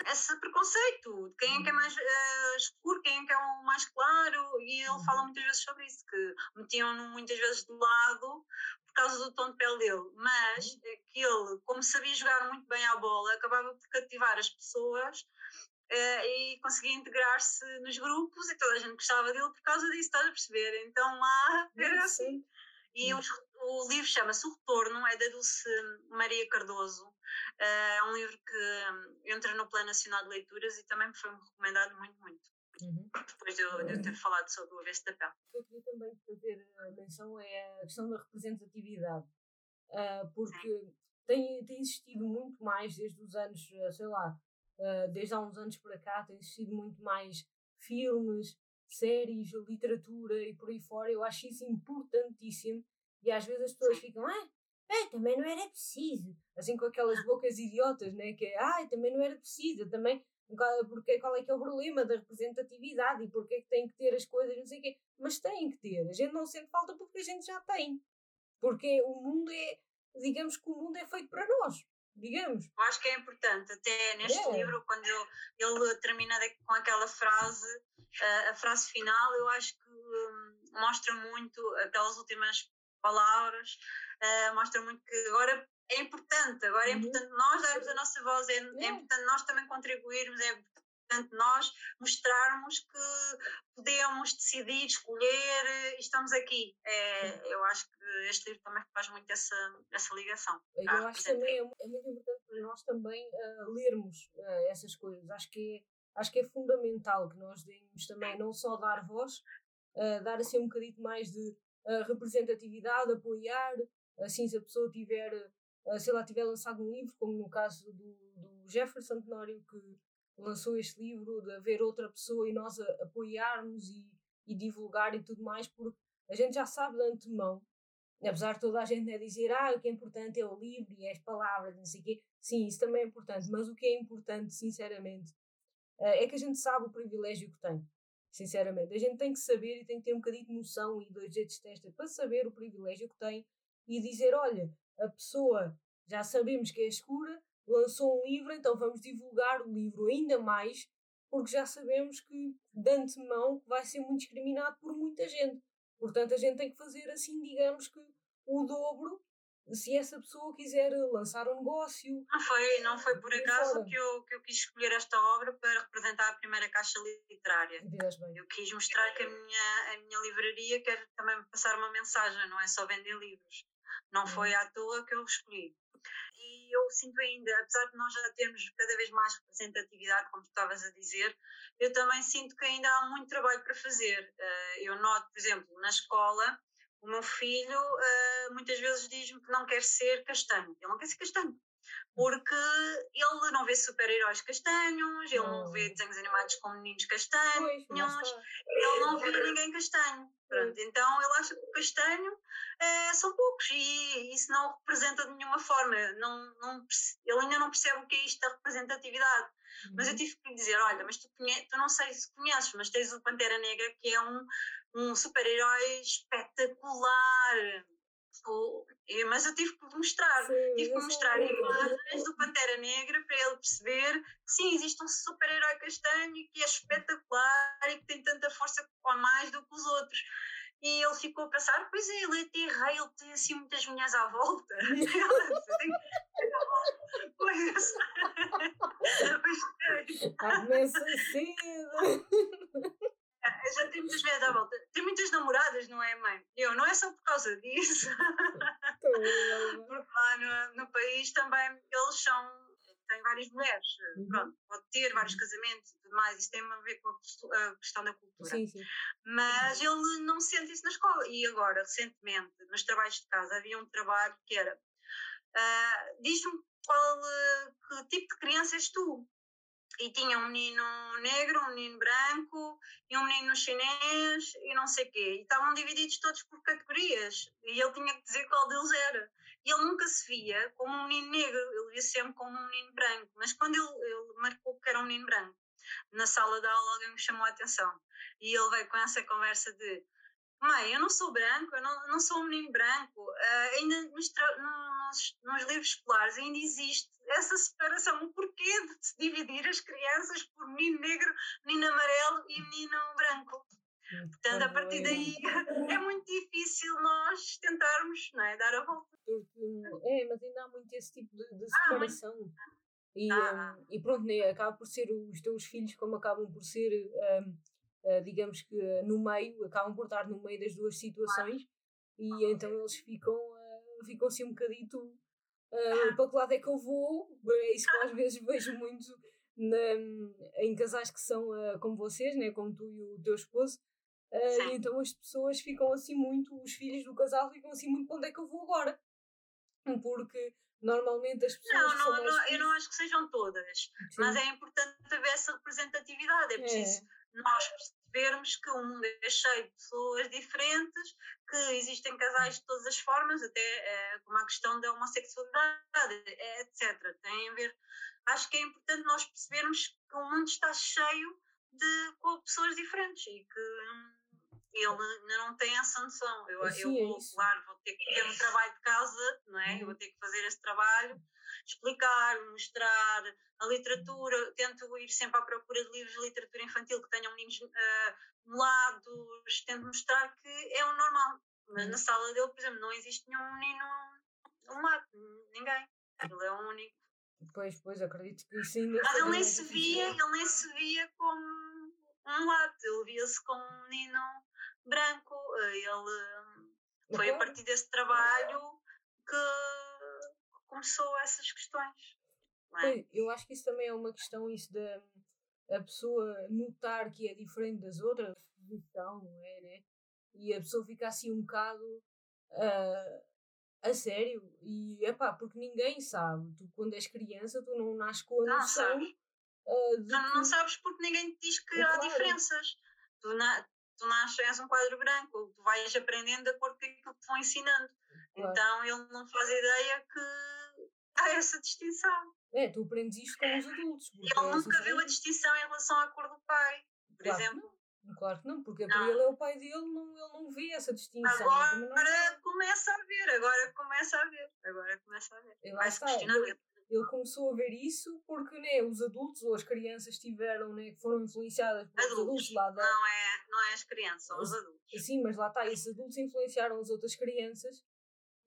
esse preconceito de quem é que é mais uh, escuro, quem é que é o mais claro, e ele fala uhum. muitas vezes sobre isso, que metiam-no muitas vezes de lado por causa do tom de pele dele, mas uhum. que ele, como sabia jogar muito bem à bola, acabava por cativar as pessoas Uh, e conseguia integrar-se nos grupos e toda a gente gostava dele por causa disso, estás a perceber? Então lá era assim. E o, o livro chama-se O Retorno, é da Dulce Maria Cardoso. Uh, é um livro que entra no Plano Nacional de Leituras e também me foi recomendado muito, muito. uhum. depois de eu, de eu, ter falado sobre o avesso da pele. Eu queria também fazer menção é a questão da representatividade, uh, porque tem, tem existido muito mais desde os anos, sei lá, uh, desde há uns anos para cá, tem existido muito mais filmes, séries, literatura e por aí fora. Eu acho isso importantíssimo e às vezes as pessoas ficam, ah, é, também não era preciso. Assim com aquelas bocas idiotas, né? Que é, ah, também não era preciso, também. Porque qual é que é o problema da representatividade e porque é que tem que ter as coisas, não sei o quê. Mas tem que ter. A gente não sente falta porque a gente já tem. Porque o mundo é, digamos que o mundo é feito para nós digamos. Eu acho que é importante, até neste é. livro, quando eu, ele termina com aquela frase, uh, a frase final, eu acho que um, mostra muito aquelas últimas palavras, uh, mostra muito que agora é importante, agora é uhum. importante nós darmos a nossa voz, é, é, é importante nós também contribuirmos, é importante nós mostrarmos que podemos decidir, escolher e estamos aqui. É, eu acho que este livro também faz muito essa, essa ligação. Eu acho também é, é, muito importante para nós também uh, lermos uh, essas coisas. Acho que, é, acho que é fundamental que nós demos também não só dar voz, uh, dar assim um bocadinho mais de representatividade, apoiar, assim se a pessoa tiver, sei lá, tiver lançado um livro, como no caso do, do Jefferson Tenório, que lançou este livro, de haver outra pessoa e nós apoiarmos e, e divulgar e tudo mais, porque a gente já sabe de antemão, apesar de toda a gente né, dizer ah, o que é importante é o livro e as palavras, não sei o quê, sim, isso também é importante, mas o que é importante, sinceramente, eh, é que a gente sabe o privilégio que tem. Sinceramente, a gente tem que saber e tem que ter um bocadinho de noção e dois dedos de testa para saber o privilégio que tem e dizer: olha, a pessoa já sabemos que é escura, lançou um livro, então vamos divulgar o livro ainda mais, porque já sabemos que de antemão vai ser muito discriminado por muita gente. Portanto, a gente tem que fazer assim, digamos que o dobro, se essa pessoa quiser lançar um negócio. Não foi, não foi por acaso que eu, que eu quis escolher esta obra para representar a primeira caixa literária. Eu quis mostrar que a minha, a minha livraria quer também passar uma mensagem, não é só vender livros. Não uhum. foi à toa que eu escolhi e eu sinto ainda, apesar de nós já termos cada vez mais representatividade, como tu estavas a dizer, eu também sinto que ainda há muito trabalho para fazer. Eh, eu noto, por exemplo, na escola, o meu filho eh, muitas vezes diz-me que não quer ser castanho. Ele não quer ser castanho porque ele não vê super-heróis castanhos, ele não vê desenhos animados com meninos castanhos, ele não vê ninguém castanho. Pronto, então ele acha que o castanho é, são poucos e isso não representa de nenhuma forma. Não, não, ele ainda não percebe o que é isto da representatividade. Uhum. Mas eu uhum. tive que lhe dizer: olha, mas tu, conhe tu não sei se conheces, mas tens o Pantera Negra, que é um, um super-herói espetacular mas eu tive que mostrar, sim, tive que mostrar imagens do Pantera Negra para ele perceber que sim, existe um super-herói castanho que é espetacular e que tem tanta força ou mais do que os outros. E ele ficou a pensar, pois é, ele é terrei, ele tem assim muitas mulheres à volta. pois, pois, começa cedo já tem muitas vezes à volta. Tem muitas namoradas, não é, mãe? Eu, não é só por causa disso. Porque lá no, no, país também eles são. têm várias mulheres. Uhum. Pronto, pode ter vários casamentos e tudo mais. Isso tem a ver com a questão da cultura. Sim, sim. Mas ele não sente isso na escola. E agora, recentemente, nos trabalhos de casa, havia um trabalho que era. Uh, Diz-me qual, que tipo de criança és tu? E tinha um menino negro, um menino branco e um menino chinês e não sei quê. E estavam divididos todos por categorias e ele tinha que dizer qual deles era. E ele nunca se via como um menino negro, ele via sempre como um menino branco. Mas quando ele, ele marcou que era um menino branco, na sala de aula alguém me chamou a atenção. E ele veio com essa conversa de Mãe, eu não sou branco, eu não, não sou um menino branco. Uh, ainda nos, nos, nos, livros escolares ainda existe essa separação, o porquê de se dividir as crianças por menino negro, menino amarelo e menino branco. Portanto, a partir daí é muito difícil nós tentarmos não é, dar a volta. É, mas ainda há muito esse tipo de, de ah, separação. Ah, e, ah. um, e pronto, né, acaba por ser os teus filhos como acabam por ser um, uh, digamos que uh, no meio, acabam por estar no meio das duas situações e então eles ficam, uh, ficam assim um bocadito para que lado é que eu vou? É isso que às vezes vejo muito na, em casais que são uh, como vocês, né? como tu e o teu esposo, uh, então as pessoas ficam assim muito, os filhos do casal ficam assim muito, onde é que eu vou agora? Porque normalmente as pessoas. Não, não, não eu não acho que sejam todas, Sim. mas é importante haver essa representatividade, é preciso é. nós percebermos que o mundo é cheio de pessoas diferentes, que existem casais de todas as formas, até é, como a questão da homossexualidade, é, etc. Tem a ver acho que é importante nós percebermos que o mundo está cheio de com pessoas diferentes e que hum, ele ainda não tem essa noção. Eu, Sim, eu vou, é claro, vou ter que ter um trabalho de casa, não é? Eu vou uhum. ter que fazer esse trabalho, explicar, mostrar a literatura, tento ir sempre à procura de livros de literatura infantil que tenham meninos uh, mulados, tento mostrar que é o normal. Na, na uhum. sala dele, por exemplo, não existe nenhum menino mulato, ninguém. Ele é o único Pois, pois, acredito que isso ainda. Mas ele nem se via, ele nem se via como um lato, ele via-se como um menino branco. Eh, ele foi a partir desse trabalho que começou essas questões. É? Eu acho que isso também é uma questão, isso da a pessoa notar que é diferente das outras, não é, né? E a pessoa fica assim um bocado. Uh, a sério? E é pá, porque ninguém sabe. Tu, quando és criança, tu não nasces com a não noção. Uh, não, que... não sabes porque ninguém te diz que é há claro. diferenças. Tu, na, tu nasces, és um quadro branco, tu vais aprendendo de acordo com aquilo que te vão ensinando. Claro. Então ele não faz ideia que há essa distinção. É, tu aprendes isto com os adultos. Ele nunca viu a distinção em relação à cor do pai, por claro. exemplo. Claro que não, porque para ele é o pai dele, não, ele não vê essa distinção. Agora não... começa a ver, agora começa a ver, agora começa a ver. Ele, está, ele, ele, começou a ver isso porque né, os adultos ou as crianças tiveram, né, foram influenciadas pelos adultos, adultos lá da... Não é, não é as crianças, são os adultos. Sim, mas lá está, esses adultos influenciaram as outras crianças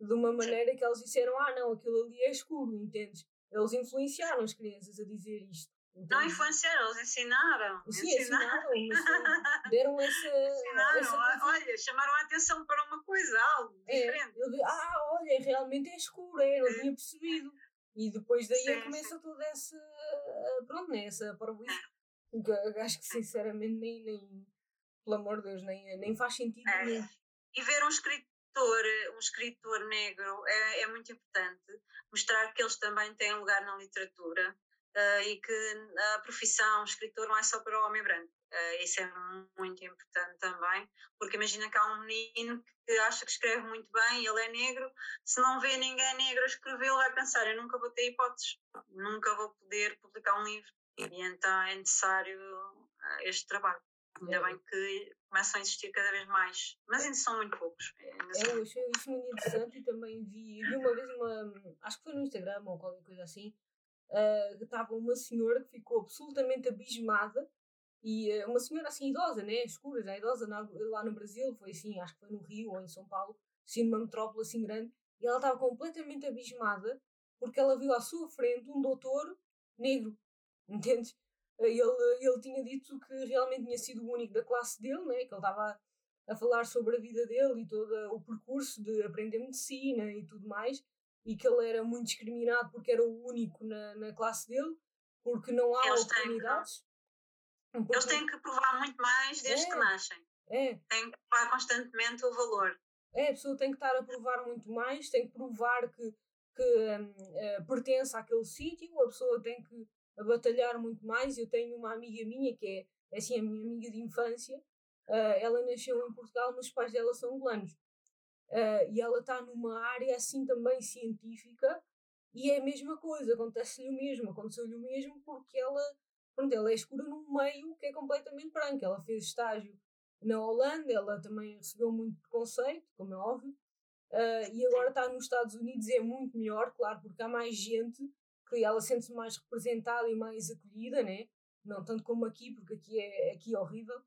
de uma maneira que elas disseram, ah não, aquilo ali é escuro, entendes? Eles influenciaram as crianças a dizer isto. Não influenciaram, eles ensinaram. Sim, ensinaram, ensinaram deram essa. Ensinaram, essa olha, chamaram a atenção para uma coisa, algo é, diferente. Ele, ah, olha, realmente é escuro, é, não tinha percebido. E depois daí sim, começa sim. toda essa. Pronto, né, essa parabolice. Acho que sinceramente nem, nem. Pelo amor de Deus, nem, nem faz sentido é. nenhum. E ver um escritor, um escritor negro é, é muito importante. Mostrar que eles também têm lugar na literatura uh, e que a profissão escritor não é só para o homem branco. Uh, isso é muito importante também, porque imagina que há um menino que acha que escreve muito bem, ele é negro, se não vê ninguém negro a escrever, ele vai pensar: eu nunca vou ter hipóteses, nunca vou poder publicar um livro. E então é necessário uh, este trabalho. Ainda é. bem que começam a existir cada vez mais, mas ainda são muito poucos. É, eu achei isso muito interessante e também vi, vi uma vez uma, acho que foi no Instagram ou qualquer coisa assim, uh, estava uma senhora que ficou absolutamente abismada e uh, uma senhora assim idosa, né, escura, já idosa lá no Brasil, foi assim, acho que foi no Rio ou em São Paulo, assim numa metrópole assim grande, e ela estava completamente abismada porque ela viu à sua frente um doutor negro, entendes? Ele, ele tinha dito que realmente tinha sido o único da classe dele, né? que ele estava a falar sobre a vida dele e todo o percurso de aprender medicina e tudo mais, e que ele era muito discriminado porque era o único na, na classe dele, porque não há Eles oportunidades. Eles têm que provar muito mais desde é, que nascem. É. Têm que provar constantemente o valor. É, a pessoa tem que estar a provar muito mais, tem que provar que, que um, uh, eh, pertence àquele sítio, a pessoa tem que batalhar muito mais. Eu tenho uma amiga minha que é, é assim, a minha amiga de infância, uh, ela nasceu em Portugal, mas os pais dela são angolanos. Uh, e ela está numa área assim também científica e é a mesma coisa, acontece-lhe o mesmo, aconteceu-lhe o mesmo porque ela, pronto, ela é escura num meio que é completamente branco. Ela fez estágio na Holanda, ela também recebeu muito preconceito, como é óbvio, uh, e agora está nos Estados Unidos e é muito melhor, claro, porque há mais gente que ela sente-se mais representada e mais acolhida, né? Não tanto como aqui, porque aqui é, aqui é horrível.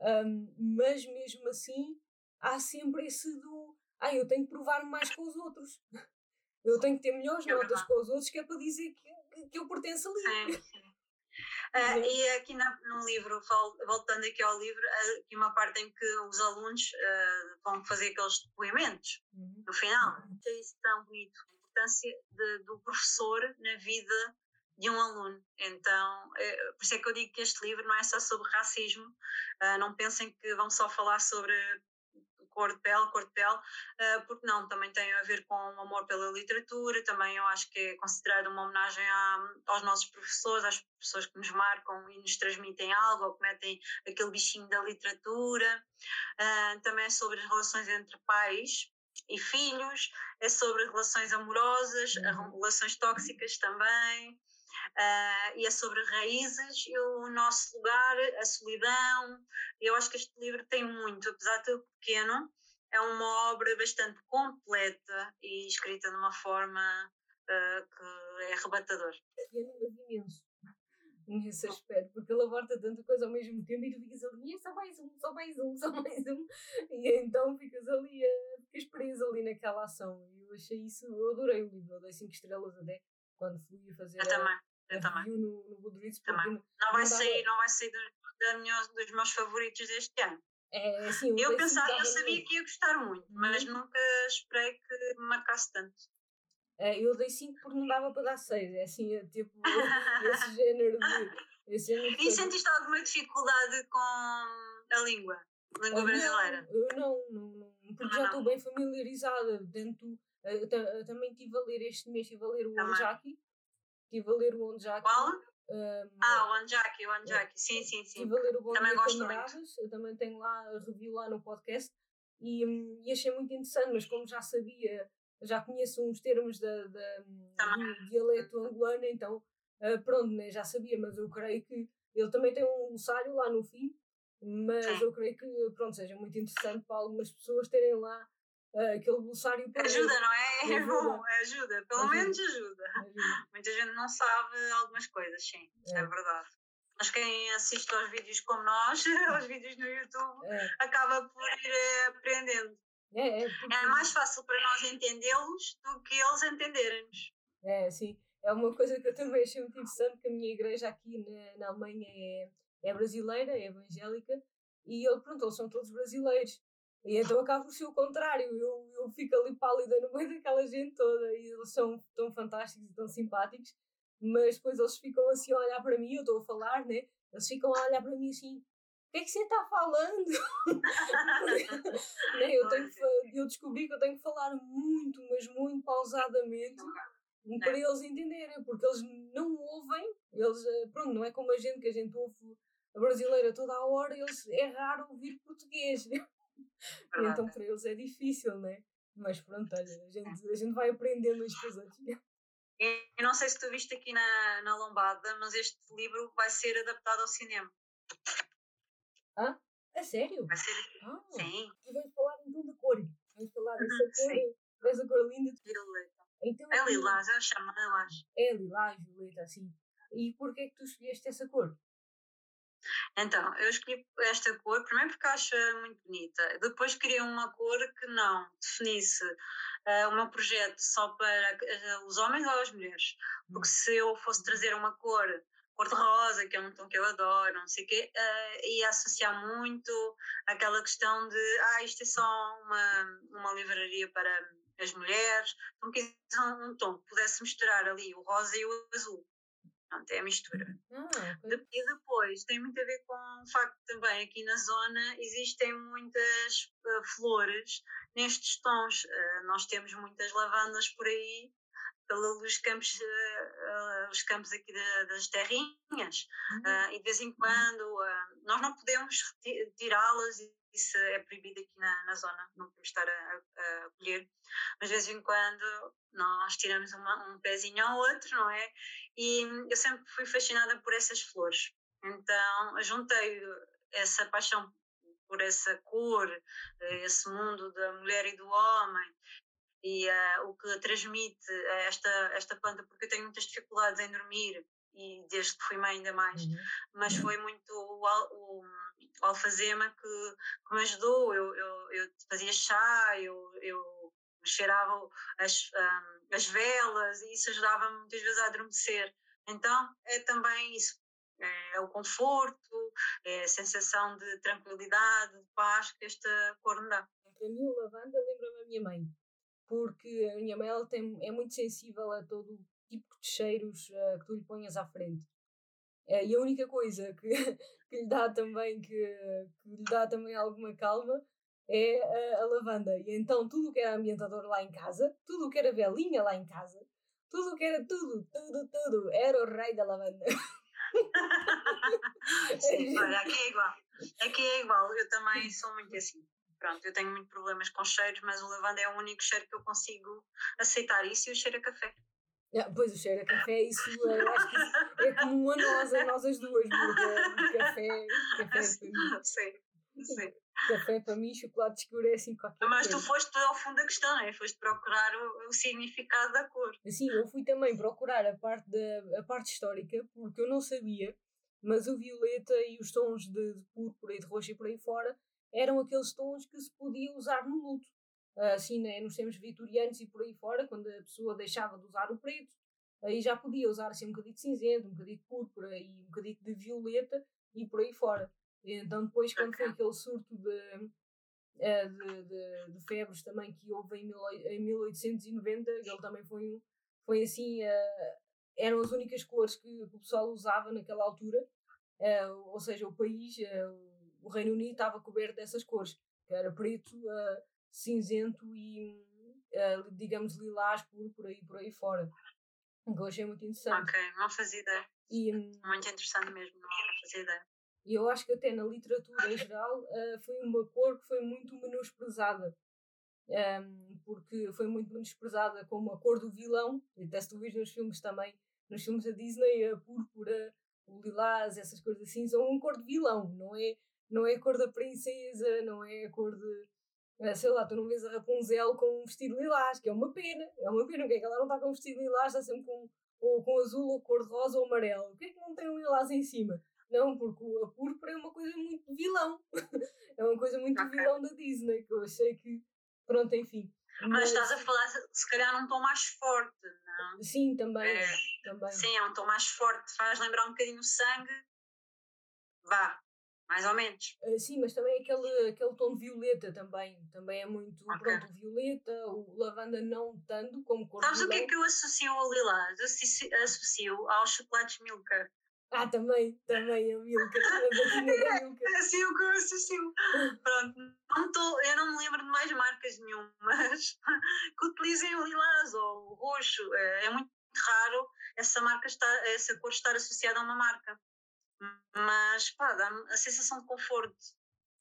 Um, mas mesmo assim, há sempre esse do ah, eu tenho que provar mais com os outros. Eu tenho que ter melhores é notas com os outros, que é para dizer que, que, eu pertenço ali. Sim. Uh, e aqui na, no livro, voltando aqui ao livro, aqui uma parte em que os alunos uh, vão fazer aqueles depoimentos uhum. no final. Achei isso tão bonito. A importância de, do professor na vida de um aluno. Então, é, por isso é que eu digo que este livro não é só sobre racismo, uh, não pensem que vão só falar sobre cor de pele, cor de pele, uh, porque não, também tem a ver com o amor pela literatura, também eu acho que é considerado uma homenagem à, aos nossos professores, às pessoas que nos marcam e nos transmitem algo, ou que metem aquele bichinho da literatura, uh, também é sobre as relações entre pais e filhos, é sobre relações amorosas, uhum. relações tóxicas também, Uh, e é sobre raízes e o nosso lugar, a solidão. Eu acho que este livro tem muito, apesar de ser pequeno, é uma obra bastante completa e escrita de uma forma uh, que é arrebatador. Eu imenso nesse aspecto, porque ele aborda tanta coisa ao mesmo tempo e tu ficas ali, é só mais um, só mais um, só mais um, e então ficas ali, uh, ficas preso ali naquela ação. E eu achei isso, eu adorei o livro, eu dei 5 estrelas até quando fui a fazer. A, eu também. No, no Goodreads. Também. Não vai, sair, não vai sair do, minha, dos meus favoritos deste ano. É, assim, eu, pensava, eu sabia que ia gostar muito, mas uhum. nunca esperei que me marcasse tanto. É, eu dei 5 porque não dava para dar 6. É assim, é, tipo, esse género de. Esse género de e sentiste alguma dificuldade com a língua? Língua brasileira? Eu não, não, não porque não, já estou bem familiarizada. Dentro, eu, eu, também estive a ler este mês, estive a ler o Anjaki, Estive a ler o Onjaki. Qual? Um, ah, o Onjaki, o Onjaki, sim, sim, sim. Estive a ler o Bom também gosto Camaradas, muito. eu também tenho lá review lá no podcast e, um, e, achei muito interessante, mas como já sabia, já conheço uns termos da, da do dialeto angolano, então uh, pronto, né, já sabia, mas eu creio que ele também tem um glossário lá no fim, mas sim. eu creio que pronto, seja muito interessante para algumas pessoas terem lá aquele glossário para Ajuda, não é? É bom, ajuda, pelo ajuda. menos ajuda. ajuda. Muita gente não sabe algumas coisas, sim, é, é verdade. Mas quem assiste aos vídeos como nós, aos vídeos no YouTube, é. acaba por ir eh, aprendendo. É, é, porque... é mais fácil para nós entendê-los do que eles entenderem-nos. É, sim. É uma coisa que eu também achei muito interessante, que a minha igreja aqui na, na Alemanha é, é brasileira, é evangélica, e ele, pronto, eles são todos brasileiros. E então acaba por ser o contrário. Eu, eu fico ali pálida no meio daquela gente toda e eles são tão fantásticos e tão simpáticos, mas depois eles ficam assim a olhar para mim, eu estou a falar, né? Eles ficam a olhar para mim assim: o que é que você está falando? né? eu, tenho que, eu descobri que eu tenho que falar muito, mas muito pausadamente para eles entenderem, porque eles não ouvem, eles, eh, pronto, não é como a gente que a gente ouve a brasileira toda a hora, eles, é raro ouvir português. E então para eles é difícil, né? Mas pronto, olha, a gente, a gente vai aprendendo umas com os outros. Eu não sei se tu viste aqui na, na Lombada, mas este livro vai ser adaptado ao cinema. Ah? É sério? Vai ser. Ah, Sim. E vamos falar então da cor. Vamos falar dessa cor, dessa cor linda. Violeta. Então, é lilás, eu chamo lilás. É lilás, violeta, assim. E porquê é que tu escolheste essa cor? Então, eu escolhi esta cor, primeiro porque acho muito bonita, depois queria uma cor que não definisse uh, o meu projeto só para uh, os homens ou as mulheres, porque se eu fosse trazer uma cor cor-de-rosa, que é um tom que eu adoro, não sei o quê, uh, ia associar muito aquela questão de, ah, isto é só uma, uma livraria para as mulheres, então quis um tom que pudesse misturar ali o rosa e o azul. Pronto, é a mistura. Ah, okay. E depois tem muito a ver com o facto também aqui na zona existem muitas uh, flores nestes tons. Uh, nós temos muitas lavandas por aí, pelos campos, uh, os campos aqui de, das terrinhas. Uhum. e de vez em quando nós não podemos tirá-las isso é proibido aqui na, na zona, não podemos estar a, a, colher, mas de vez em quando nós tiramos uma, um pezinho ao outro, não é? E eu sempre fui fascinada por essas flores, então juntei essa paixão por essa cor, esse mundo da mulher e do homem, e uh, o que transmite esta, esta planta, porque eu tenho muitas dificuldades em dormir, e desde que fui mãe ainda mais, uhum. mas uhum. foi muito o, o, o alfazema que, que, me ajudou. Eu, eu, eu fazia chá, eu, eu cheirava as, um, as velas e isso ajudava-me muitas vezes a adormecer. Então é também isso. É, é o conforto, é a sensação de tranquilidade, de paz que esta cor me dá. Para mim, o lavanda lembra-me a minha mãe, porque a minha mãe ela tem, é muito sensível a todo tipo de cheiros uh, que tu lhe ponhas à frente. Uh, e a única coisa que, que lhe dá também que, que lhe dá também alguma calma é a, a lavanda. E então tudo o que era ambientador lá em casa, tudo o que era velinha lá em casa, tudo o que era tudo, tudo, tudo, era o rei da lavanda. Sim, olha, aqui é igual. Aqui é igual, eu também sou muito assim. Pronto, eu tenho muito problemas com cheiros, mas o lavanda é o único cheiro que eu consigo aceitar. Isso e o cheiro a café. Ah, pois o cheiro a café, isso eu acho que é comum a nós, a nós as duas, porque café, café sim, sim, sim. Café para mim, chocolate escuro é assim qualquer Mas tu foste ao fundo da questão, é? Foste procurar o, o, significado da cor. Sim, eu fui também procurar a parte, da, a parte histórica, porque eu não sabia, mas o violeta e os tons de, de púrpura e de roxo e por aí fora eram aqueles tons que se podia usar no luto. Assim, né, nos tempos vitorianos e por aí fora, quando a pessoa deixava de usar o preto, aí já podia usar assim um bocadinho de cinzento, um bocadinho de púrpura e um bocadinho de violeta e por aí fora. Então depois quando foi aquele surto de, eh, de, de, de febres também que houve em, mil, em 1890, ele também foi, foi assim, uh, eram as únicas cores que, o pessoal usava naquela altura, uh, ou seja, o país, uh, o Reino Unido estava coberto dessas cores, que era preto, uh, cinzento e, uh, digamos, lilás, púrpura e por aí fora. Que eu achei muito interessante. Ok, não fazia ideia. E, hum, muito interessante mesmo, não fazia ideia. E eu acho que até na literatura em geral uh, foi uma cor que foi muito menosprezada. Um, porque foi muito menosprezada como a cor do vilão, e até se tu vês nos filmes também, nos filmes da Disney, a púrpura, o lilás, essas coisas assim, são uma cor de vilão, não é não é a cor da princesa, não é a cor de. Eh, sei lá, tu não vês a Rapunzel com um vestido lilás, que é uma pena, é uma pena, porque é que ela não está com um vestido lilás, está sempre com, ou com azul, ou cor de rosa ou amarelo, por que é que não tem um lilás em cima? Não, porque a púrpura é uma coisa muito vilão, é uma coisa muito okay. vilão da Disney, que eu achei que, pronto, enfim. Mas, Mas estás a falar, se calhar, num tom mais forte, não? Sim, também, é, também. Sim, é um tom mais forte, faz lembrar um bocadinho o sangue, vá, mais ou menos. Uh, sim, mas também aquele, aquele tom violeta também, também é muito, okay. pronto, violeta, o lavanda não tanto como cor Sabes o que é que eu associo ao lilás? Associo, associo aos chocolates Milka. Ah, também, também a Milka, a Milka. É assim o que eu associo. Pronto, não tô, eu não me lembro de mais marcas nenhumas que utilizem o lilás ou o roxo. É, é muito raro essa marca estar, essa cor estar associada a uma marca mas pá, dá-me a sensação de conforto.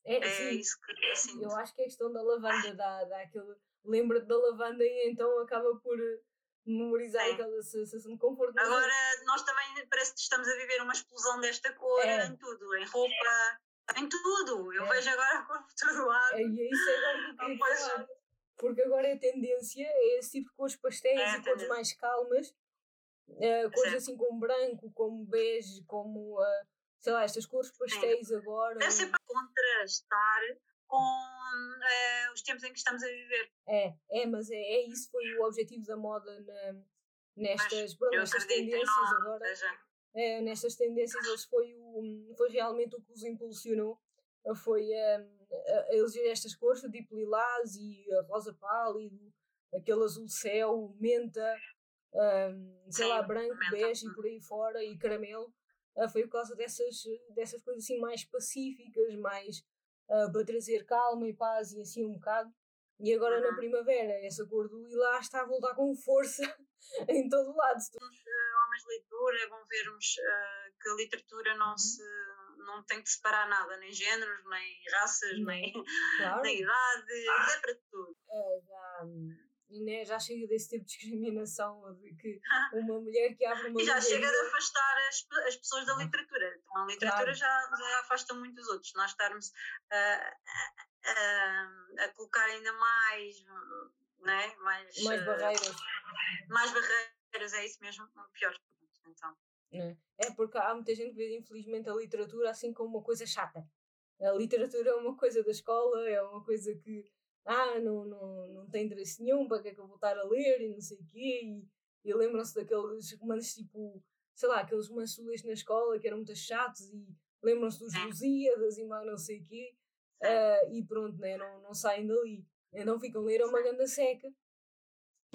É, é isso que eu sinto. Eu acho que a questão da lavanda dá, dá aquele. Lembra-te da lavanda e então acaba por eh, memorizar sim. aquela sensação de conforto. Agora, nós também parece que estamos a viver uma explosão desta cor é. em tudo, em roupa, em tudo. Eu é. vejo agora a cor por todo lado. É, e é isso agora que eu falar. Porque agora a tendência é esse tipo de cores pastéis é, e cores mais calmas Uh, cores Sim. assim como branco, como bege, como uh, sei lá, estas cores pastéis Sim. agora. Deve ser para contrastar com uh, os tempos em que estamos a viver. É, é, mas é, é isso foi o objetivo da moda na, nestas, pronto, nestas tendências não, agora. É, nestas tendências eles foi, o, foi realmente o que os impulsionou. Foi a eleger estas cores, tipo lilás e rosa pálido, aquele azul céu, menta, um, sei lá, branco, bege e por aí fora, e caramelo, uh, foi por causa dessas, dessas coisas assim mais pacíficas, mais uh, para trazer calma e paz e assim um bocado. E agora uhum. na primavera, essa cor do lilás está a voltar com força em todo o lado. Somos uh, homens de leitura, é bom vermos uh, que a literatura não uhum. se não tem que separar nada, nem géneros, nem raças, nem, claro. nem idade, é para tudo. É, já, né, já chega desse tipo de discriminação de que uma mulher que abre uma e já chega de afastar as, as pessoas da literatura. Então a literatura claro. já, já afasta muitos outros. Nós estarmos a, a, a colocar ainda mais né, mais, mais uh, barreiras. mais barreiras, é isso mesmo pior. Então. É, é porque há muita gente que vê infelizmente a literatura assim como uma coisa chata. A literatura é uma coisa da escola, é uma coisa que ah, não, não, não tem interesse nenhum, para que é que eu vou estar a ler e não sei o quê. E, e lembram-se daqueles romances tipo, sei lá, aqueles romances na escola que eram muito chatos e lembram-se dos Lusíadas e mais não sei o quê. Uh, e pronto, né, não, não saem dali. Então ficam a ler uma ganda seca.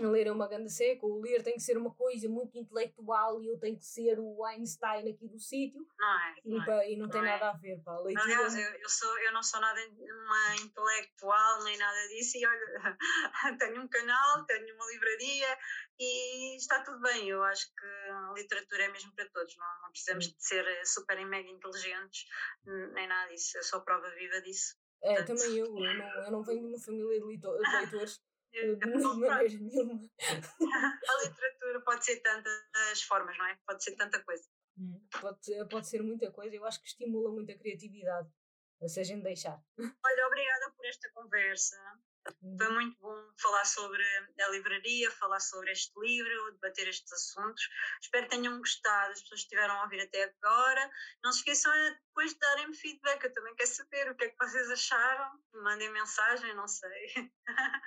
Ler é uma grande seca, o ler tem que ser uma coisa muito intelectual e eu tenho que ser o Einstein aqui do sítio. Não é? Não e, pá, e não, não, tem é. nada a ver, pá. A leitura... Aliás, eu, eu, sou, eu não sou nada uma intelectual nem nada disso e olha, tenho um canal, tenho uma livraria e está tudo bem. Eu acho que a literatura é mesmo para todos, não, não precisamos de ser super e mega inteligentes nem nada disso. Eu sou prova viva disso. É, Portanto... também eu, eu não, eu não venho de uma família de leitores nenhuma. A literatura pode ser tantas formas, não é? Pode ser tanta coisa. Hum, pode, pode ser muita coisa, eu acho que estimula muito a criatividade, se a gente deixar. Olha, obrigada por esta conversa. Foi muito bom falar sobre a livraria, falar sobre este livro, debater estes assuntos. Espero que tenham gostado, as pessoas que estiveram a ouvir até agora. Não se esqueçam é depois de darem-me feedback, eu também quero saber o que é que vocês acharam. Mandem mensagem, não sei.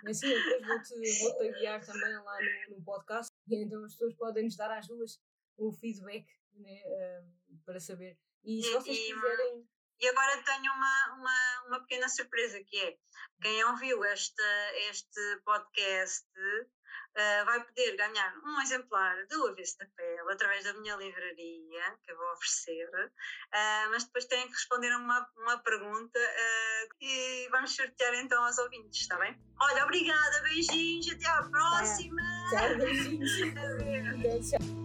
É sim, depois vou-te vou guiar também lá no, no podcast, e então as pessoas podem nos dar às duas o feedback né, um, para saber. E se vocês quiserem e agora tenho uma, uma, uma pequena surpresa que é quem ouviu esta, este podcast uh, vai poder ganhar um exemplar do Avesso da Pele através da minha livraria que eu vou oferecer, uh, mas depois têm que responder a uma, uma pergunta uh, e vamos sortear então aos ouvintes, está bem? Olha, obrigada, beijinhos, até à próxima! Tchau, beijinhos!